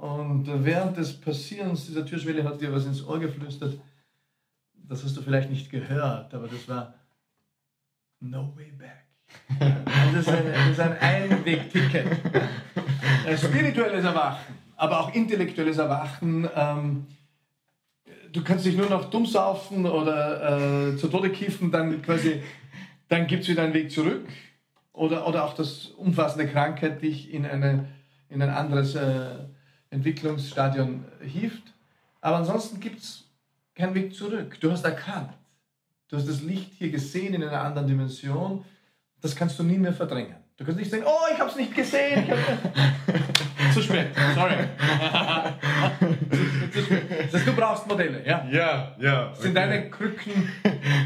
Und während des Passierens dieser Türschwelle hat dir was ins Ohr geflüstert. Das hast du vielleicht nicht gehört, aber das war No Way Back. Das ist ein, Einwegticket. Ein spirituelles Erwachen aber auch intellektuelles Erwachen. Ähm, du kannst dich nur noch dumm saufen oder äh, zu Tode kiffen, dann dann gibt es wieder einen Weg zurück. Oder, oder auch das umfassende Krankheit dich in, eine, in ein anderes äh, Entwicklungsstadion hieft. Aber ansonsten gibt es keinen Weg zurück. Du hast erkannt. Du hast das Licht hier gesehen in einer anderen Dimension. Das kannst du nie mehr verdrängen. Du kannst nicht sagen, oh, ich habe es nicht gesehen. Zu spät, sorry. Das heißt, du brauchst Modelle, ja? Ja, ja. Das sind deine Krücken,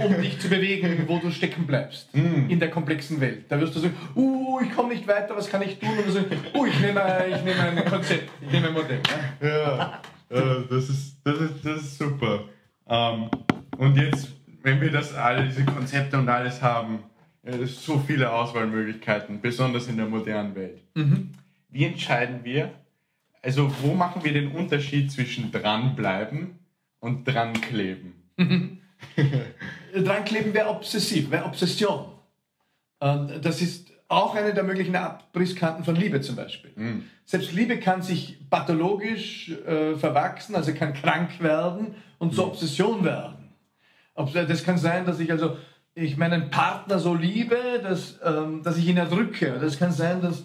um dich zu bewegen, wo du stecken bleibst mm. in der komplexen Welt. Da wirst du sagen, uh, ich komme nicht weiter, was kann ich tun? Und du sagst, uh, ich nehme, ich nehme ein Konzept, ich nehme ein Modell. Ja, ja das, ist, das, ist, das ist super. Um, ähm, und jetzt, wenn wir das alle, diese Konzepte und alles haben, ja, so viele Auswahlmöglichkeiten, besonders in der modernen Welt. Mhm. Wie entscheiden wir, also wo machen wir den Unterschied zwischen dranbleiben und drankleben? Drankleben wäre obsessiv, wäre Obsession. Und das ist auch eine der möglichen Abrisskanten von Liebe zum Beispiel. Mhm. Selbst Liebe kann sich pathologisch äh, verwachsen, also kann krank werden und zur mhm. Obsession werden. Das kann sein, dass ich also ich meinen Partner so liebe, dass, ähm, dass ich ihn erdrücke. Das kann sein, dass,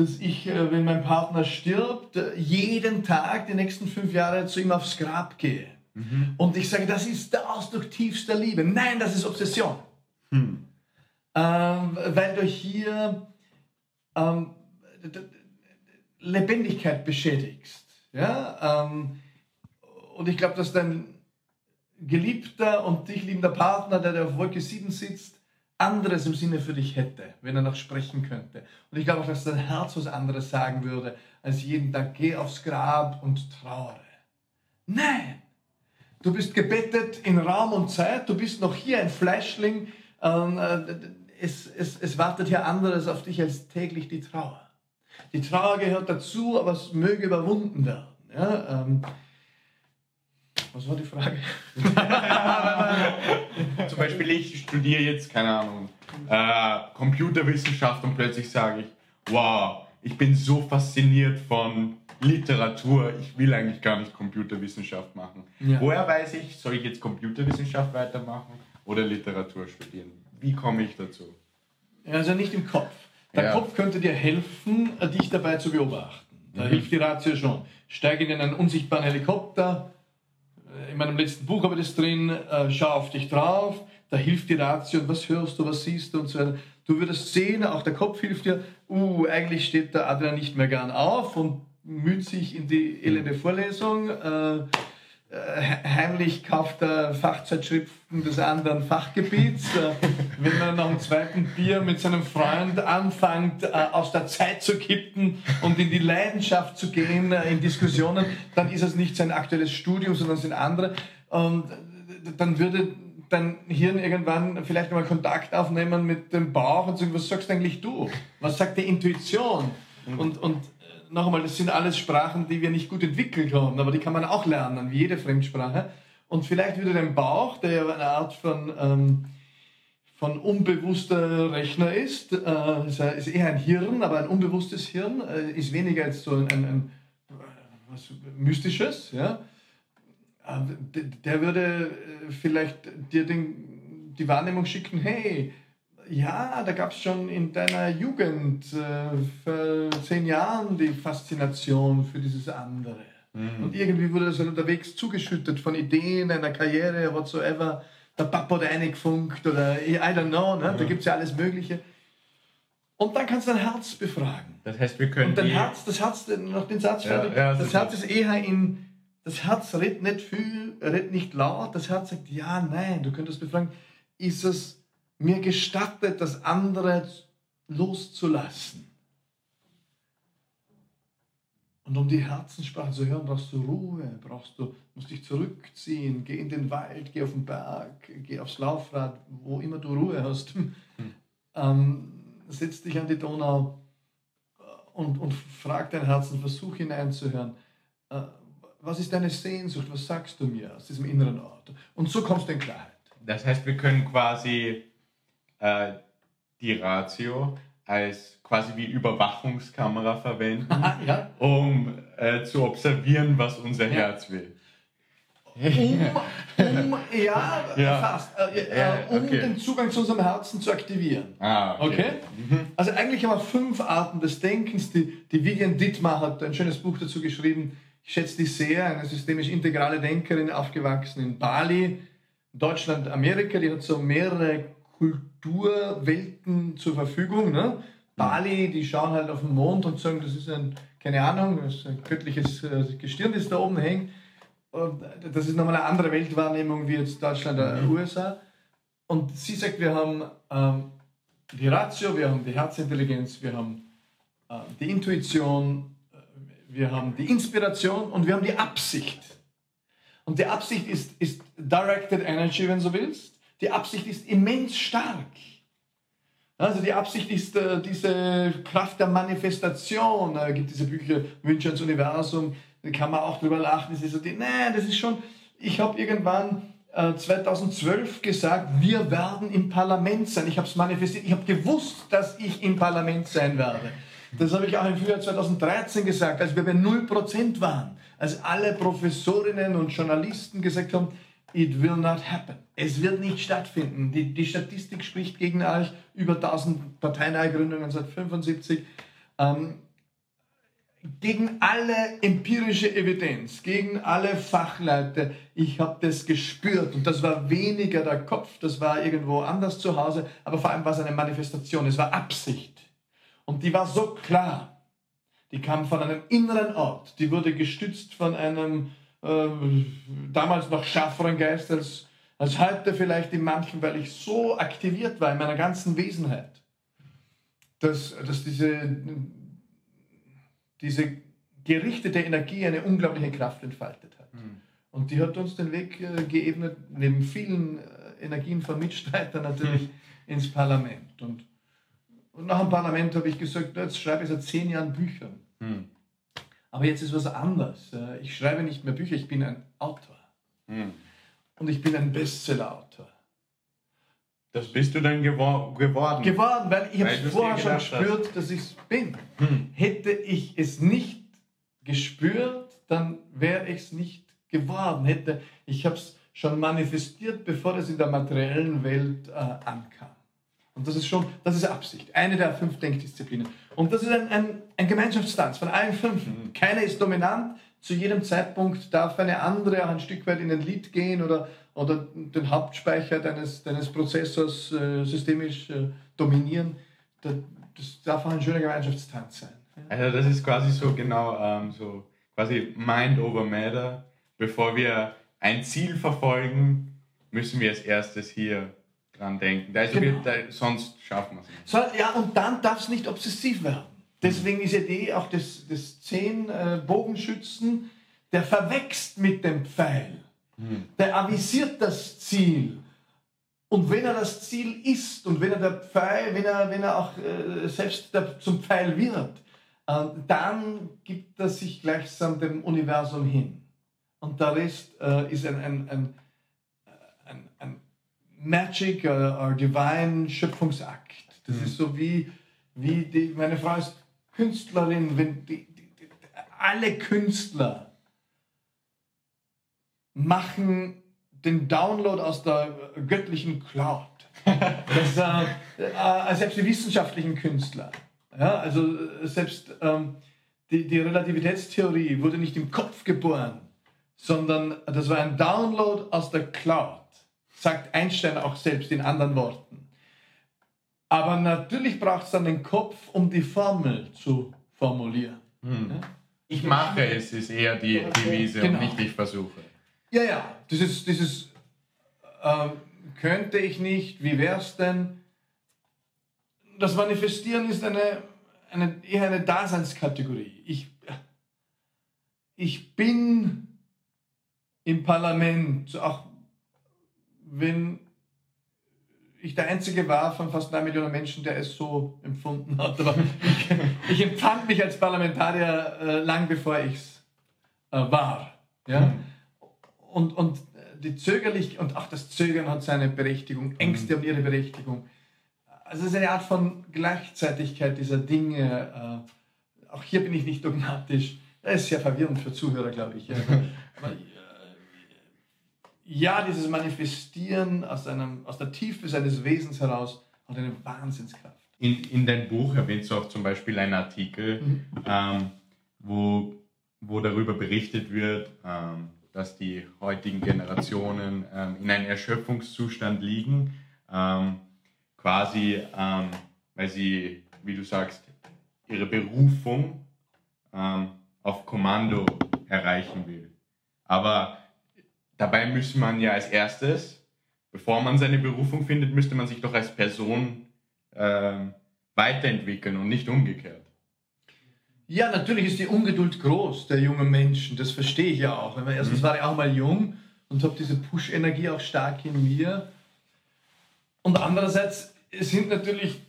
dass ich, äh, wenn mein Partner stirbt, äh, jeden Tag die nächsten fünf Jahre zu ihm aufs Grab gehe. Mhm. Und ich sage, das ist der Ausdruck tiefster Liebe. Nein, das ist Obsession. Hm. Ähm, weil du hier ähm, Lebendigkeit beschädigst. Ja? Ähm, und ich glaube, dass dein geliebter und dich liebender Partner, der, der auf Wolke 7 sitzt, anderes im Sinne für dich hätte, wenn er noch sprechen könnte. Und ich glaube auch, dass dein Herz was anderes sagen würde, als jeden Tag, geh aufs Grab und trauere. Nein! Du bist gebettet in Raum und Zeit, du bist noch hier ein Fleischling. Ähm, äh, es, es, es wartet hier anderes auf dich als täglich die Trauer. Die Trauer gehört dazu, aber es möge überwunden werden. Ja, ähm, was war die Frage? Zum Beispiel, ich studiere jetzt, keine Ahnung, äh, Computerwissenschaft und plötzlich sage ich, wow, ich bin so fasziniert von Literatur, ich will eigentlich gar nicht Computerwissenschaft machen. Ja. Woher weiß ich, soll ich jetzt Computerwissenschaft weitermachen oder Literatur studieren? Wie komme ich dazu? Also nicht im Kopf. Der ja. Kopf könnte dir helfen, dich dabei zu beobachten. Da mhm. hilft die Ratio schon. Steige in einen unsichtbaren Helikopter, in meinem letzten Buch habe ich das drin, äh, schau auf dich drauf, da hilft die Ratio, was hörst du, was siehst du und so weiter. Du würdest sehen, auch der Kopf hilft dir, uh, eigentlich steht der Adrian nicht mehr gern auf und müht sich in die elende Vorlesung. Äh, äh, heimlich kauft er Fachzeitschriften des anderen Fachgebiets. Äh, wenn er nach dem zweiten Bier mit seinem Freund anfängt, äh, aus der Zeit zu kippen und in die Leidenschaft zu gehen, in Diskussionen, dann ist es nicht sein aktuelles Studium, sondern sind andere. Und dann würde dein Hirn irgendwann vielleicht mal Kontakt aufnehmen mit dem Bauch und sagen, was sagst eigentlich du? Was sagt die Intuition? Und, und noch einmal, das sind alles Sprachen, die wir nicht gut entwickelt haben, aber die kann man auch lernen, wie jede Fremdsprache. Und vielleicht würde dein Bauch, der ja eine Art von, ähm, von unbewusster Rechner ist, äh, ist eher ein Hirn, aber ein unbewusstes Hirn, äh, ist weniger als so ein, ein, ein was Mystisches, ja. Äh, der würde äh, vielleicht dir den, die Wahrnehmung schicken, hey, ja, da gab es schon in deiner Jugend äh, vor zehn Jahren die Faszination für dieses andere. Mhm. Und irgendwie wurde das halt unterwegs zugeschüttet von Ideen, einer Karriere, whatsoever. Der Papa hat eingefunkt oder I don't know, ne? Mhm. da gibt es ja alles Mögliche. Und dann kannst du dein Herz befragen. Das heißt, wir können. Und dein Herz, das Herz, noch den Satz ja, fertig, ja, das Herz ist eher in, das Herz redet nicht viel, redet nicht laut, das Herz sagt ja, nein, du könntest befragen, ist es mir gestattet, das andere loszulassen. Und um die Herzenssprache zu hören, brauchst du Ruhe, brauchst du, musst dich zurückziehen, geh in den Wald, geh auf den Berg, geh aufs Laufrad, wo immer du Ruhe hast. Hm. Ähm, setz dich an die Donau und, und frag dein Herzen, versuch hineinzuhören. Äh, was ist deine Sehnsucht? Was sagst du mir aus diesem inneren Ort? Und so kommst du in Klarheit. Das heißt, wir können quasi äh, die Ratio als quasi wie Überwachungskamera verwenden, ja. um äh, zu observieren, was unser ja. Herz will. Um, um ja, ja, fast, äh, äh, um okay. den Zugang zu unserem Herzen zu aktivieren. Ah, okay. okay? Mhm. Also eigentlich haben wir fünf Arten des Denkens. Die, die Vivian Dittmar hat ein schönes Buch dazu geschrieben. Ich schätze die sehr, eine systemisch integrale Denkerin, aufgewachsen in Bali, Deutschland, Amerika. Die hat so mehrere Kulturwelten zur Verfügung. Ne? Bali, die schauen halt auf den Mond und sagen, das ist ein, keine Ahnung, das ist ein göttliches äh, Gestirn, das da oben hängt. Und das ist nochmal eine andere Weltwahrnehmung wie jetzt Deutschland oder mhm. USA. Und sie sagt, wir haben ähm, die Ratio, wir haben die Herzintelligenz, wir haben äh, die Intuition, äh, wir haben die Inspiration und wir haben die Absicht. Und die Absicht ist, ist Directed Energy, wenn du willst. Die Absicht ist immens stark. Also die Absicht ist äh, diese Kraft der Manifestation. Es gibt diese Bücher Wünsche ans Universum, da kann man auch drüber lachen. Das ist so die, nein, das ist schon, ich habe irgendwann äh, 2012 gesagt, wir werden im Parlament sein. Ich habe es manifestiert, ich habe gewusst, dass ich im Parlament sein werde. Das habe ich auch im Frühjahr 2013 gesagt, als wir bei 0% waren. Als alle Professorinnen und Journalisten gesagt haben, It will not happen. Es wird nicht stattfinden. Die, die Statistik spricht gegen euch. Über 1000 Parteineugründungen seit 75. Ähm, gegen alle empirische Evidenz, gegen alle Fachleute. Ich habe das gespürt und das war weniger der Kopf, das war irgendwo anders zu Hause, aber vor allem war es eine Manifestation, es war Absicht. Und die war so klar. Die kam von einem inneren Ort, die wurde gestützt von einem äh, damals noch schärferen Geist als, als heute vielleicht in manchen, weil ich so aktiviert war in meiner ganzen Wesenheit, dass, dass diese, diese gerichtete Energie eine unglaubliche Kraft entfaltet hat. Mhm. Und die hat uns den Weg äh, geebnet, neben vielen äh, Energien von Mitstreitern natürlich, mhm. ins Parlament. Und, und nach dem Parlament habe ich gesagt, jetzt schreibe ich seit zehn Jahren Bücher. Mhm. Aber jetzt ist was anderes. Äh, ich schreibe nicht mehr Bücher, ich bin ein Autor. Mhm. Und ich bin ein Bestseller-Autor. Das bist du dann gewor geworden? Geworden, weil ich habe vorher schon gespürt, hast. dass ich es bin. Hm. Hätte ich es nicht gespürt, dann wäre ich es nicht geworden. Hätte, ich habe es schon manifestiert, bevor es in der materiellen Welt äh, ankam. Und das ist schon, das ist Absicht. Eine der fünf Denkdisziplinen. Und das ist ein, ein, ein Gemeinschaftstanz von allen fünf. Keiner ist dominant. Zu jedem Zeitpunkt darf eine andere auch ein Stück weit in ein Lied gehen oder, oder den Hauptspeicher deines, deines Prozessors äh, systemisch äh, dominieren. Das, das darf auch ein schöner Gemeinschaftstanz sein. Also das ist quasi so genau ähm, so quasi Mind over Matter. Bevor wir ein Ziel verfolgen, müssen wir als erstes hier dran denken. Also genau. wir, da, sonst schaffen wir es nicht. So, ja, und dann darf es nicht obsessiv werden. Deswegen ist die Idee auch des, des zehn äh, Bogenschützen, der verwächst mit dem Pfeil. Hm. Der avisiert das Ziel. Und wenn er das Ziel ist und wenn er der Pfeil, wenn er, wenn er auch äh, selbst der, zum Pfeil wird, äh, dann gibt er sich gleichsam dem Universum hin. Und der Rest äh, ist ein, ein, ein Magic oder, oder Divine Schöpfungsakt. Das mhm. ist so wie, wie die, meine Frau ist Künstlerin, wenn die, die, die, alle Künstler machen den Download aus der göttlichen Cloud. Das, äh, äh, selbst die wissenschaftlichen Künstler. Ja, also äh, selbst ähm, die, die Relativitätstheorie wurde nicht im Kopf geboren, sondern das war ein Download aus der Cloud, sagt Einstein auch selbst in anderen Worten. Aber natürlich braucht es dann den Kopf, um die Formel zu formulieren. Hm. Ja? Ich mache es, ist eher die Devise genau. und nicht ich versuche. Ja, ja, dieses, dieses äh, könnte ich nicht, wie wäre es denn? Das Manifestieren ist eine, eine, eher eine Daseinskategorie. Ich, ich bin im Parlament, auch wenn ich der Einzige war von fast drei Millionen Menschen, der es so empfunden hat. Aber ich, ich empfand mich als Parlamentarier äh, lang bevor ich es äh, war. Ja? Mhm. Und, und die Zögerlich und auch das Zögern hat seine Berechtigung, Ängste mhm. haben ihre Berechtigung. Also es ist eine Art von Gleichzeitigkeit dieser Dinge. Äh, auch hier bin ich nicht dogmatisch. Das ist sehr verwirrend für Zuhörer, glaube ich. Aber, ja, dieses Manifestieren aus, einem, aus der Tiefe seines Wesens heraus hat eine Wahnsinnskraft. In, in deinem Buch erwähnst du auch zum Beispiel einen Artikel, mhm. ähm, wo, wo darüber berichtet wird, ähm, dass die heutigen Generationen ähm, in einem Erschöpfungszustand liegen, ähm, quasi ähm, weil sie, wie du sagst, ihre Berufung ähm, auf Kommando erreichen will. Aber Dabei müsste man ja als erstes, bevor man seine Berufung findet, müsste man sich doch als Person äh, weiterentwickeln und nicht umgekehrt. Ja, natürlich ist die Ungeduld groß der jungen Menschen. Das verstehe ich ja auch. Erstens mhm. war ich auch mal jung und habe diese Push-Energie auch stark in mir. Und andererseits sind natürlich,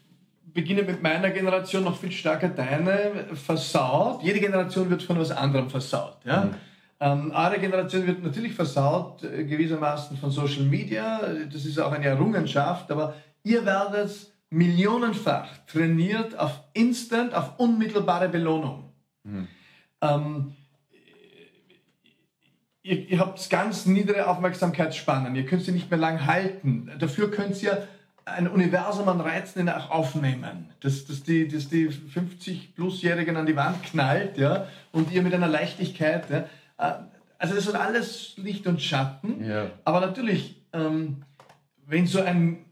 beginne mit meiner Generation noch viel stärker deine, versaut. Jede Generation wird von was anderem versaut. Ja? Mhm. Ähm, eure Generation wird natürlich versaut, äh, gewissermaßen von Social Media. Das ist auch eine Errungenschaft, aber ihr werdet millionenfach trainiert auf Instant, auf unmittelbare Belohnung. Mhm. Ähm, ihr, ihr, habt ganz niedere Aufmerksamkeitsspannen, ihr könnt sie nicht mehr lang halten. Dafür könnt ihr ein Universum an Reizen auch aufnehmen, dass, dass, die, dass die 50-Plus-Jährigen an die Wand knallt ja, und ihr mit einer Leichtigkeit. Ja, also das sind alles Licht und Schatten. Ja. Aber natürlich, ähm, wenn so ein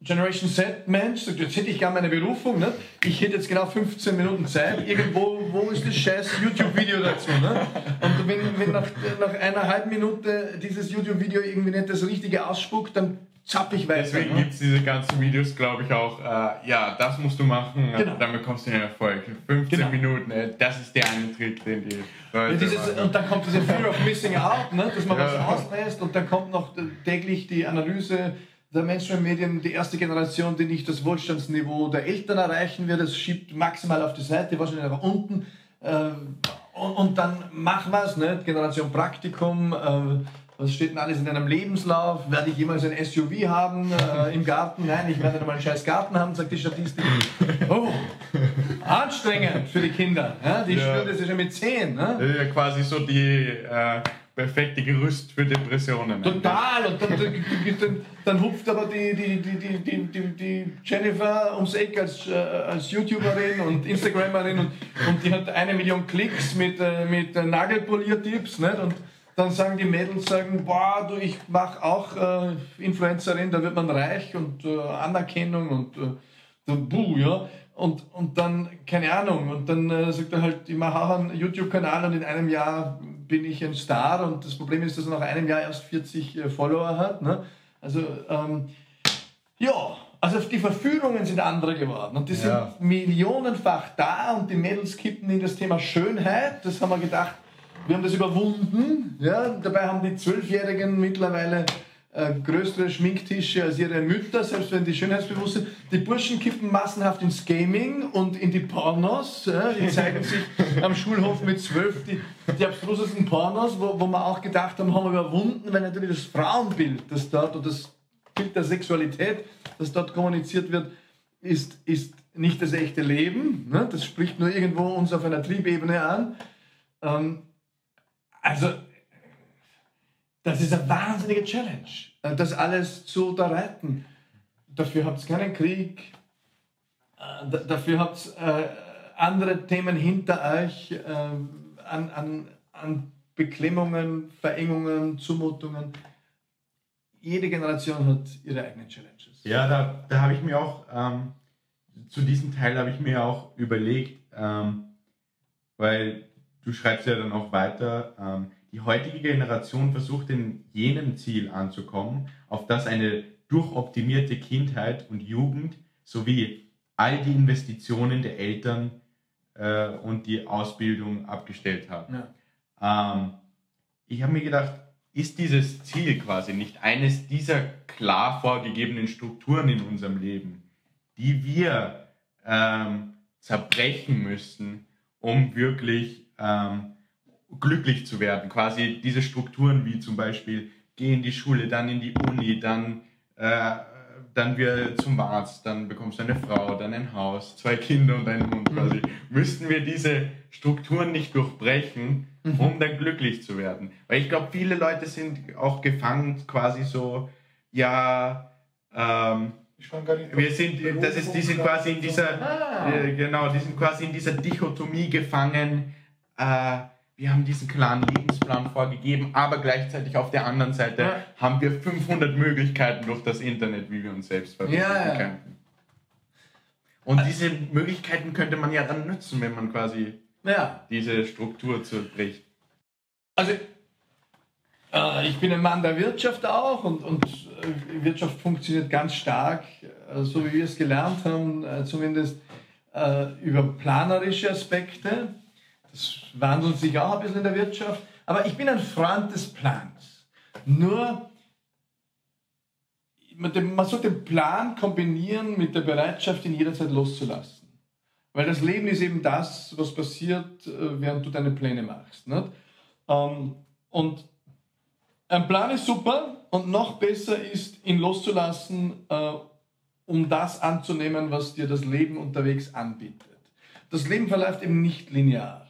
Generation Z-Mensch sagt, jetzt hätte ich gerne meine Berufung, ne? ich hätte jetzt genau 15 Minuten Zeit, irgendwo, wo ist das scheiß YouTube-Video dazu? Ne? Und wenn, wenn nach, nach einer halben Minute dieses YouTube-Video irgendwie nicht das Richtige ausspuckt, dann zapp ich weiter. Deswegen ne? gibt es diese ganzen Videos, glaube ich, auch, äh, ja, das musst du machen, Genau. dann bekommst du den Erfolg. 15 Genau. Minuten, äh, das ist der eine Trick, den die Leute dieses, machen. und dann kommt diese Fear of Missing Out, ne, dass man Ja. was auslässt und dann kommt noch täglich die Analyse der Mainstream-Medien, die erste Generation, die nicht das Wohlstandsniveau der Eltern erreichen wird, das schiebt maximal auf die Seite, wahrscheinlich nach unten. Äh, und, und dann machen wir es, ne? Generation Praktikum. Äh, was steht denn alles in deinem Lebenslauf? Werde ich jemals ein SUV haben äh, im Garten? Nein, ich werde mal einen scheiß Garten haben, sagt die Statistik. Oh, anstrengend für die Kinder. Ja? Die Ja. spüren das ja schon mit 10. Ne? Das ist ja quasi so die äh, perfekte Gerüst für Depressionen. Total! Und dann, dann, dann, hupft aber die, die, die, die, die, die, die Jennifer ums Eck als, äh, als YouTuberin und Instagramerin und, und die hat eine Million Klicks mit, äh, mit äh, Nagelpoliertipps. Nicht? Und dann sagen die Mädels, sagen, boah, du, ich mache auch äh, Influencerin, da wird man reich und äh, Anerkennung und äh, dann, buh, ja. Und, und dann, keine Ahnung, und dann äh, sagt er halt, ich mache auch einen YouTube-Kanal und in einem Jahr bin ich ein Star und das Problem ist, dass er nach einem Jahr erst 40 äh, Follower hat. Ne? Also, ähm, ja, also die Verführungen sind andere geworden und die sind Ja. millionenfach da und die Mädels kippen in das Thema Schönheit. Das haben wir gedacht, wir haben das überwunden. Ja? Dabei haben die Zwölfjährigen mittlerweile äh, größere Schminktische als ihre Mütter, selbst wenn die schönheitsbewusst sind. Die Burschen kippen massenhaft ins Gaming und in die Pornos. Ja? Die zeigen sich am Schulhof mit zwölf die, die abstrusesten Pornos, wo, wo wir auch gedacht haben, haben wir überwunden, weil natürlich das Frauenbild, das dort und das Bild der Sexualität, das dort kommuniziert wird, ist, ist nicht das echte Leben. Ne? Das spricht nur irgendwo uns auf einer Triebebene an. Ähm, also, das ist eine wahnsinnige Challenge, äh, das alles zu unterreiten. Dafür habt ihr keinen Krieg, äh, da- dafür habt ihr äh, andere Themen hinter euch äh, an, an, an Beklemmungen, Verengungen, Zumutungen. Jede Generation hat ihre eigenen Challenges. Ja, da, da habe ich mir auch, ähm, zu diesem Teil habe ich mir auch überlegt, ähm, weil du schreibst ja dann auch weiter, ähm, die heutige Generation versucht in jenem Ziel anzukommen, auf das eine durchoptimierte Kindheit und Jugend sowie all die Investitionen der Eltern äh, und die Ausbildung abgestellt haben. Ja. Ähm, ich habe mir gedacht, ist dieses Ziel quasi nicht eines dieser klar vorgegebenen Strukturen in unserem Leben, die wir ähm, zerbrechen müssen, um wirklich ähm, glücklich zu werden? Quasi diese Strukturen wie zum Beispiel, geh in die Schule, dann in die Uni, dann, äh, dann wir zum Arzt, dann bekommst du eine Frau, dann ein Haus, zwei Kinder und einen Hund quasi. Müssten wir diese Strukturen nicht durchbrechen, um dann glücklich zu werden? Weil ich glaube, viele Leute sind auch gefangen quasi so, ja, ähm, wir sind, das ist, die sind quasi in dieser, Ah. äh, genau, die sind quasi in dieser Dichotomie gefangen. Äh, wir haben diesen klaren Lebensplan vorgegeben, aber gleichzeitig auf der anderen Seite Ja. haben wir 500 Möglichkeiten durch das Internet, wie wir uns selbst verwirklichen Ja, ja. könnten. Und diese Möglichkeiten könnte man ja dann nutzen, wenn man quasi diese Struktur zerbricht. also äh, ich bin ein Mann der Wirtschaft auch und, und äh, Wirtschaft funktioniert ganz stark, äh, so wie wir es gelernt haben, äh, zumindest äh, über planerische Aspekte. Das wandelt sich auch ein bisschen in der Wirtschaft. Aber ich bin ein Freund des Plans. Nur, man soll den Plan kombinieren mit der Bereitschaft, ihn jederzeit loszulassen. Weil das Leben ist eben das, was passiert, äh, während du deine Pläne machst. Nicht? Ähm, und ein Plan ist super und noch besser ist, ihn loszulassen, äh, um das anzunehmen, was dir das Leben unterwegs anbietet. Das Leben verläuft eben nicht linear.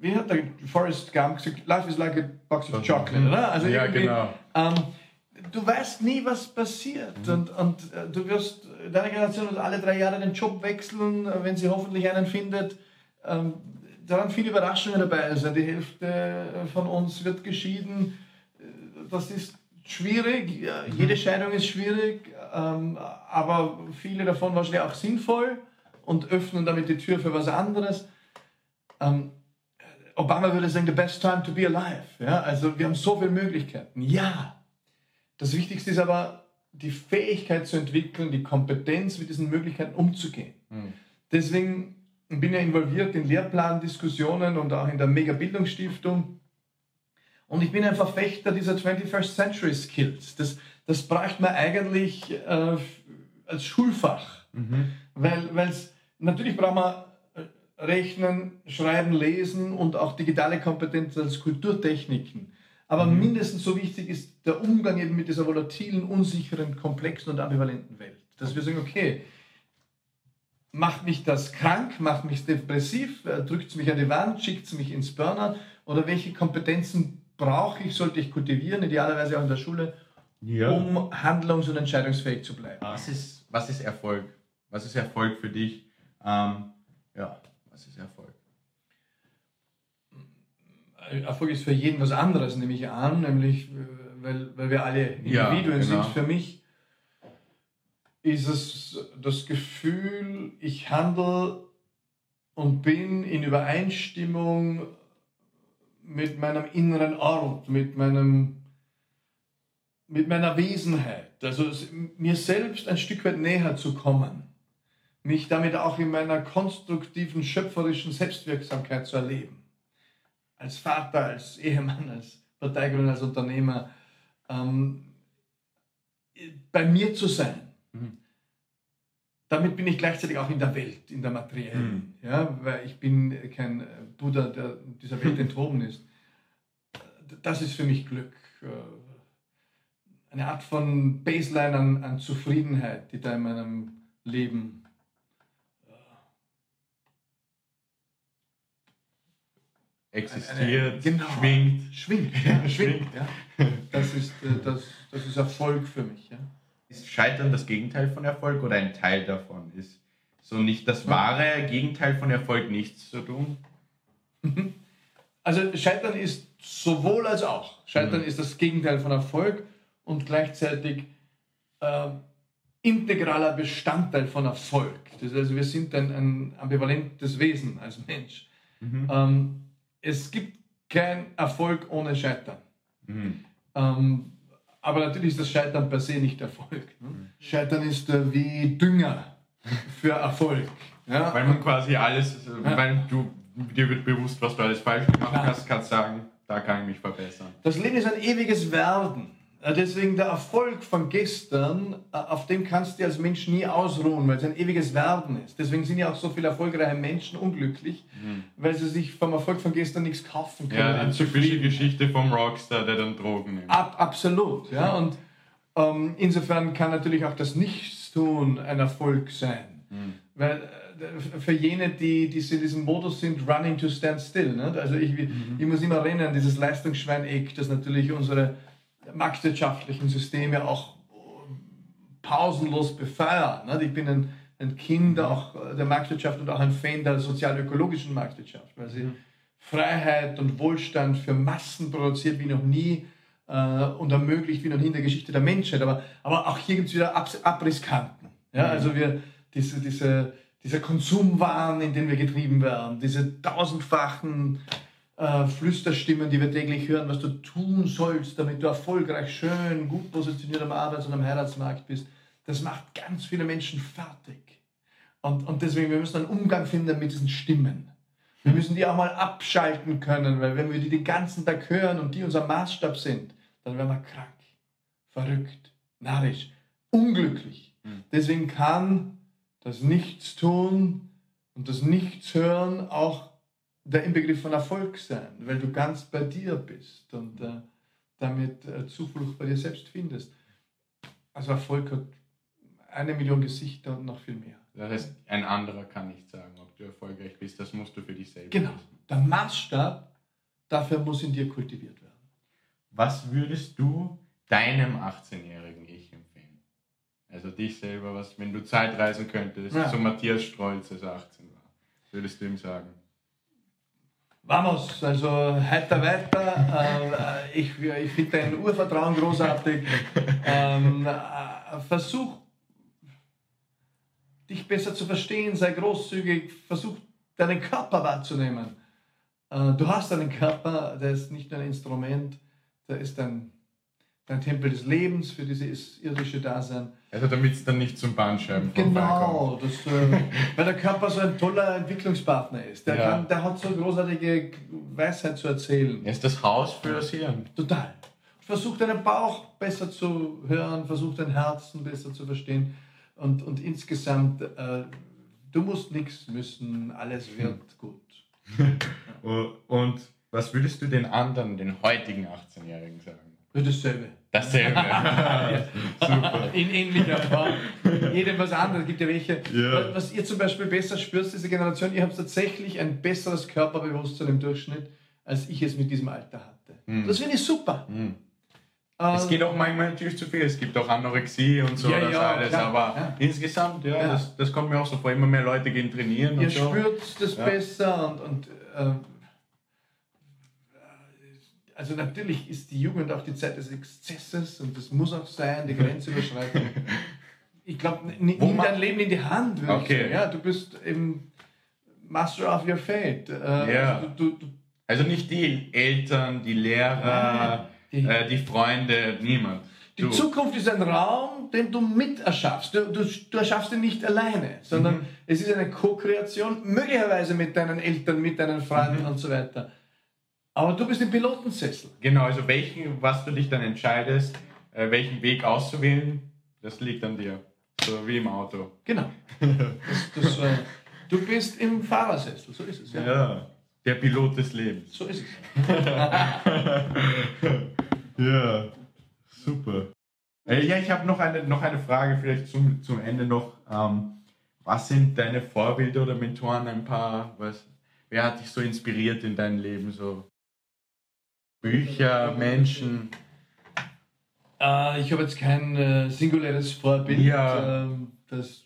Wie hat der Forrest Gump gesagt, Life is like a box of chocolate, oder? Also ja, genau. ähm, du weißt nie, was passiert. Und, und äh, du wirst, deine Generation wird alle drei Jahre den Job wechseln, äh, wenn sie hoffentlich einen findet. Ähm, da werden viele Überraschungen dabei sein. Die Hälfte äh, von uns wird geschieden. Äh, Das ist schwierig, jede Scheidung ist schwierig, ähm, aber viele davon wahrscheinlich auch sinnvoll und öffnen damit die Tür für was anderes. Ähm, Obama würde sagen, the best time to be alive. Ja? Also wir haben so viele Möglichkeiten. Ja, das Wichtigste ist aber die Fähigkeit zu entwickeln, die Kompetenz mit diesen Möglichkeiten umzugehen. Mhm. Deswegen bin ich involviert in Lehrplandiskussionen und auch in der Mega-Bildungsstiftung. Und ich bin ein Verfechter dieser 21st Century Skills. Das, das braucht man eigentlich äh, als Schulfach. Mhm. Weil es natürlich braucht man Rechnen, Schreiben, Lesen und auch digitale Kompetenz als Kulturtechniken. Aber mhm. mindestens so wichtig ist der Umgang eben mit dieser volatilen, unsicheren, komplexen und ambivalenten Welt. Dass wir sagen, okay, macht mich das krank, macht mich depressiv, äh, drückt es mich an die Wand, schickt es mich ins Burnout oder welche Kompetenzen brauche ich, sollte ich kultivieren, idealerweise auch in der Schule, ja. um handlungs- und entscheidungsfähig zu bleiben. Was ist, was ist Erfolg? Was ist Erfolg für dich? Ähm, ja, was ist Erfolg? Erfolg ist für jeden was anderes, nehme ich an, nämlich weil, weil wir alle Individuen ja, genau. sind. Für mich ist es das Gefühl, ich handle und bin in Übereinstimmung mit meinem inneren Ort, mit, meinem, mit meiner Wesenheit. Also mir selbst ein Stück weit näher zu kommen. Mich damit auch in meiner konstruktiven, schöpferischen Selbstwirksamkeit zu erleben als Vater, als Ehemann, als Parteigründer, als Unternehmer, ähm, bei mir zu sein. Mhm. Damit bin ich gleichzeitig auch in der Welt, in der materiellen. Mhm. Ja, weil ich bin kein Buddha, der dieser Welt enthoben ist. Das ist für mich Glück. Äh, eine Art von Baseline an, an Zufriedenheit, die da in meinem Leben existiert, genau, schwingt. Schwingt, ja, schwingt. Ja. Das, ist, äh, das, das ist Erfolg für mich. Ja. Ist Scheitern das Gegenteil von Erfolg oder ein Teil davon? Ist so nicht das wahre Gegenteil von Erfolg nichts zu tun? Also Scheitern ist sowohl als auch. Scheitern mhm. ist das Gegenteil von Erfolg und gleichzeitig äh, integraler Bestandteil von Erfolg. Das heißt, also wir sind ein, ein ambivalentes Wesen als Mensch. Mhm. Ähm, es gibt keinen Erfolg ohne Scheitern. Mhm. Ähm, aber natürlich ist das Scheitern per se nicht Erfolg. Ne? Mhm. Scheitern ist äh, wie Dünger für Erfolg. Ja? Weil man quasi alles, ja. weil du, dir wird bewusst, was du alles falsch gemacht ja. hast, kannst sagen, da kann ich mich verbessern. Das Leben ist ein ewiges Werden. Äh, deswegen der Erfolg von gestern, äh, auf dem kannst du als Mensch nie ausruhen, weil es ein ewiges Werden ist. Deswegen sind ja auch so viele erfolgreiche Menschen unglücklich, mhm. weil sie sich vom Erfolg von gestern nichts kaufen können. Ja, eine typische Geschichte vom Rockstar, der dann Drogen nimmt. Ab, absolut, ja. Und ähm, insofern kann natürlich auch das Nichtstun ein Erfolg sein. Mhm. Weil äh, für jene, die, die in diesem Modus sind, running to stand still. Ne? Also ich, mhm. ich muss immer erinnern, dieses Leistungsschwein-Eck, das natürlich unsere marktwirtschaftlichen Systeme auch pausenlos befeuern. Ich bin ein, ein Kind auch der Marktwirtschaft und auch ein Fan der sozial-ökologischen Marktwirtschaft, weil sie mhm. Freiheit und Wohlstand für Massen produziert wie noch nie äh, und ermöglicht wie noch nie in der Geschichte der Menschheit. Aber, aber auch hier gibt es wieder Ab Abrisskanten. Ja? Mhm. Also wir, diese, diese, dieser Konsumwahn, in den wir getrieben werden, diese tausendfachen äh, Flüsterstimmen, die wir täglich hören, was du tun sollst, damit du erfolgreich, schön, gut positioniert am Arbeits- und am Heiratsmarkt bist, das macht ganz viele Menschen fertig. Und, und deswegen, wir müssen einen Umgang finden mit diesen Stimmen. Wir müssen die auch mal abschalten können, weil wenn wir die den ganzen Tag hören und die unser Maßstab sind, dann werden wir krank, verrückt, narrisch, unglücklich. Mhm. Deswegen kann das Nichtstun und das Nichtshören auch der Inbegriff von Erfolg sein, weil du ganz bei dir bist und äh, damit äh, Zuflucht bei dir selbst findest. Also Erfolg hat eine Million Gesichter und noch viel mehr. Das heißt, ein anderer kann nicht sagen, ob du erfolgreich bist, das musst du für dich selbst Genau. Wissen. Der Maßstab dafür muss in dir kultiviert werden. Was würdest du deinem 18-jährigen Ich empfehlen? Also dich selber, was, wenn du Zeit reisen könntest, ja. so Matthias Strolz, als er 18 war, würdest du ihm sagen? Vamos, also heiter weiter. Äh, ich ich finde dein Urvertrauen großartig. Ähm, äh, versuch, dich besser zu verstehen, sei großzügig, versuch deinen Körper wahrzunehmen. Äh, du hast einen Körper, der ist nicht nur ein Instrument, der ist ein, ein Tempel des Lebens für dieses irdische Dasein. Also damit es dann nicht zum Bandscheiben Genau, das, äh, weil der Körper so ein toller Entwicklungspartner ist. Der, ja. kann, der hat so großartige Weisheit zu erzählen. Er ist das Haus für das Hirn. Total. Versuch deinen Bauch besser zu hören, versuch dein Herzen besser zu verstehen. Und, und insgesamt, äh, du musst nichts müssen, alles wird hm. gut. und was würdest du den anderen, den heutigen 18-Jährigen sagen? Dasselbe. Dasselbe. ja. Super. In ähnlicher Form. Jedem was anderes. Es gibt ja welche. Ja. Was ihr zum Beispiel besser spürt, diese Generation, ihr habt tatsächlich ein besseres Körperbewusstsein im Durchschnitt, als ich es mit diesem Alter hatte. Mhm. Das finde ich super. Mhm. Es geht auch manchmal natürlich zu viel. Es gibt auch Anorexie und so, ja, das ja, alles. Klar, aber ja. insgesamt, ja, ja. Das, das, kommt mir auch so vor. Immer mehr Leute gehen trainieren. Ihr und so. spürt das besser und, und äh, also natürlich ist die Jugend auch die Zeit des Exzesses und das muss auch sein, die Grenze überschreiten. Ich glaube, nimm dein Leben in die Hand. Okay. Ja, du bist eben Master of your fate. Äh, ja. Also, du, du, also nicht die Eltern, die Lehrer, die, äh, die Freunde, niemand. Die du. Zukunft ist ein Raum, den du mit erschaffst. Du, du, du erschaffst ihn nicht alleine, sondern mhm. es ist eine Co-Kreation, möglicherweise mit deinen Eltern, mit deinen Freunden mhm. und so weiter. Aber du bist im Pilotensessel. Genau, also welchen, was du dich dann entscheidest, äh, welchen Weg auszuwählen, das liegt an dir. So wie im Auto. Genau. Das, das, äh, du bist im Fahrersessel, so ist es. Ja. ja, der Pilot des Lebens. So ist es. ja, super. Äh, ja, ich habe noch eine, noch eine Frage, vielleicht zum, zum Ende noch. Ähm, was sind deine Vorbilder oder Mentoren? Ein paar, was, wer hat dich so inspiriert in deinem Leben? So? Bücher, Menschen? Äh, ich habe jetzt kein äh, singuläres Vorbild. Ja. Äh, das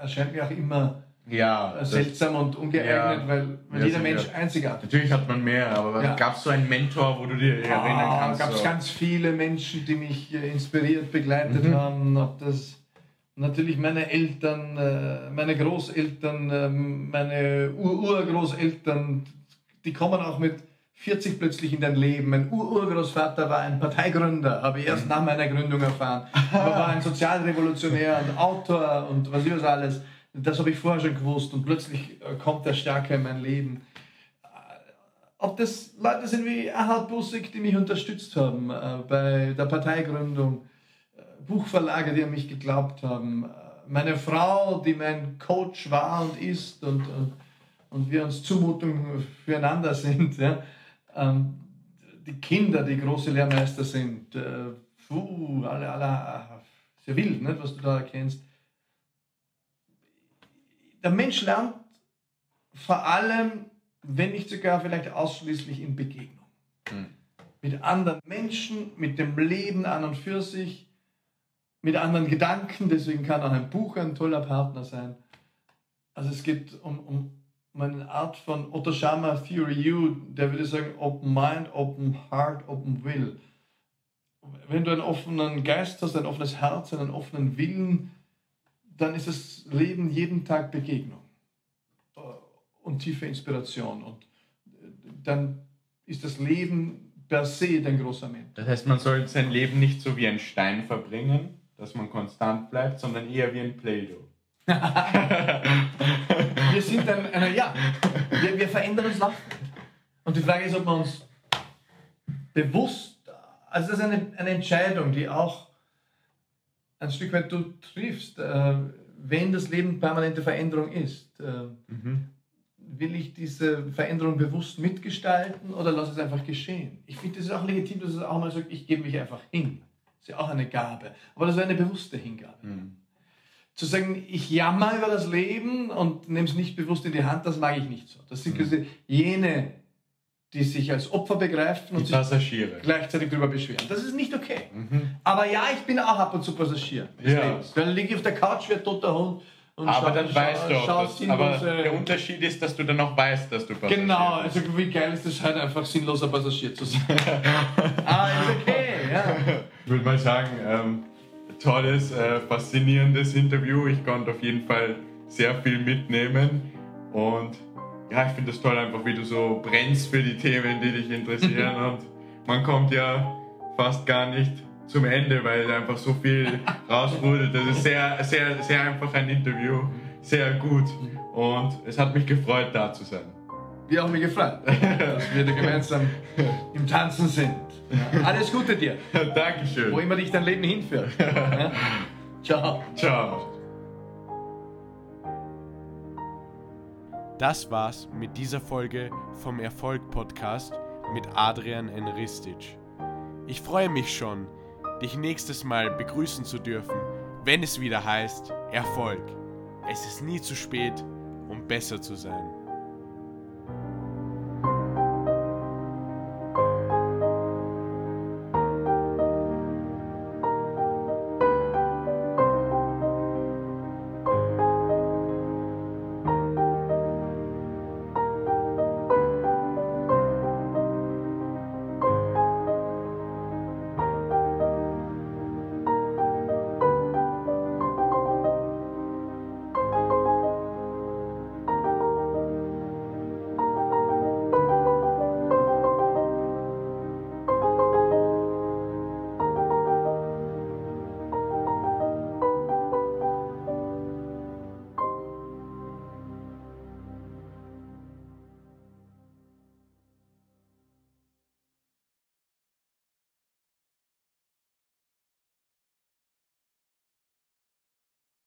erscheint mir auch immer ja, seltsam und ungeeignet, ja, weil, weil jeder Mensch ja. einzigartig ist. Natürlich hat man mehr, aber ja. gab es so einen Mentor, wo du dir ah, erinnern kannst? gab es so. ganz viele Menschen, die mich äh, inspiriert, begleitet mhm. haben. Ob das natürlich meine Eltern, äh, meine Großeltern, ähm, meine Ur-Urgroßeltern, die kommen auch mit 40 plötzlich in dein Leben. Mein Urgroßvater war ein Parteigründer, habe ich erst nach meiner Gründung erfahren. Er war ein Sozialrevolutionär und Autor und was ist alles. Das habe ich vorher schon gewusst und plötzlich äh, kommt der Stärke in mein Leben. Äh, ob das Leute sind wie Erhard Bussig, die mich unterstützt haben äh, bei der Parteigründung, Buchverlage, die an mich geglaubt haben, meine Frau, die mein Coach war und ist und, und, und wir uns Zumutung füreinander sind. Ja ähm, die Kinder, die große Lehrmeister sind, äh, puh, alle, alle, sehr wild, nicht, was du da erkennst. Der Mensch lernt vor allem, wenn nicht sogar vielleicht ausschließlich in Begegnung. Mhm. Mit anderen Menschen, mit dem Leben an und für sich, mit anderen Gedanken, deswegen kann auch ein Buch ein toller Partner sein. Also es geht um, um meine Art von Otto Schama Theory U, der würde sagen Open Mind, Open Heart, Open Will. Wenn du einen offenen Geist hast, ein offenes Herz, einen offenen Willen, dann ist das Leben jeden Tag Begegnung äh, und tiefe Inspiration. Und äh, dann ist das Leben per se dein großer Mensch. Das heißt, man soll sein Leben nicht so wie ein Stein verbringen, dass man konstant bleibt, sondern eher wie ein Play-Doh. wir sind ein, eine, ja, wir, wir verändern uns laufend. Und die Frage ist, ob wir uns bewusst, also das ist eine, eine Entscheidung, die auch ein Stück weit du triffst, äh, wenn das Leben permanente Veränderung ist. Äh, mhm. Will ich diese Veränderung bewusst mitgestalten oder lasse es einfach geschehen? Ich finde, es ist auch legitim, dass es auch mal sagt, ich gebe mich einfach hin. Das ist ja auch eine Gabe. Aber das ist eine bewusste Hingabe. Mhm zu sagen, ich jammer über das Leben und nehme es nicht bewusst in die Hand, das mag ich nicht so. Das sind mhm. jene, die sich als Opfer begreifen und sich gleichzeitig darüber beschweren. Das ist nicht okay. Mhm. Aber ja, ich bin auch ab und zu Passagier. Ja. Dann liege ich auf der Couch wie ein toter Hund Und Aber schau- dann weißt du auch, dass, aber der Unterschied ist, dass du dann auch weißt, dass du Passagier Genau, bist. also wie geil ist es halt einfach sinnloser Passagier zu sein. ah, ist okay, ja. Ich würde mal sagen, ähm, tolles, äh, faszinierendes Interview. Ich konnte auf jeden Fall sehr viel mitnehmen. Und ja, ich finde es toll einfach, wie du so brennst für die Themen, die dich interessieren. und man kommt ja fast gar nicht zum Ende, weil einfach so viel rausrudelt. Das ist sehr, sehr, sehr einfach ein Interview. Sehr gut. Und es hat mich gefreut, da zu sein. Wir haben mich gefreut, dass wir da gemeinsam im Tanzen sind. Alles Gute dir, wo Dankeschön. immer dich dein Leben hinführt. Ja. Ciao. Ciao. Das war's mit dieser Folge vom Erfolg Podcast mit Adrian N. Ristic. Ich freue mich schon, dich nächstes Mal begrüßen zu dürfen, wenn es wieder heißt Erfolg. Es ist nie zu spät, um besser zu sein.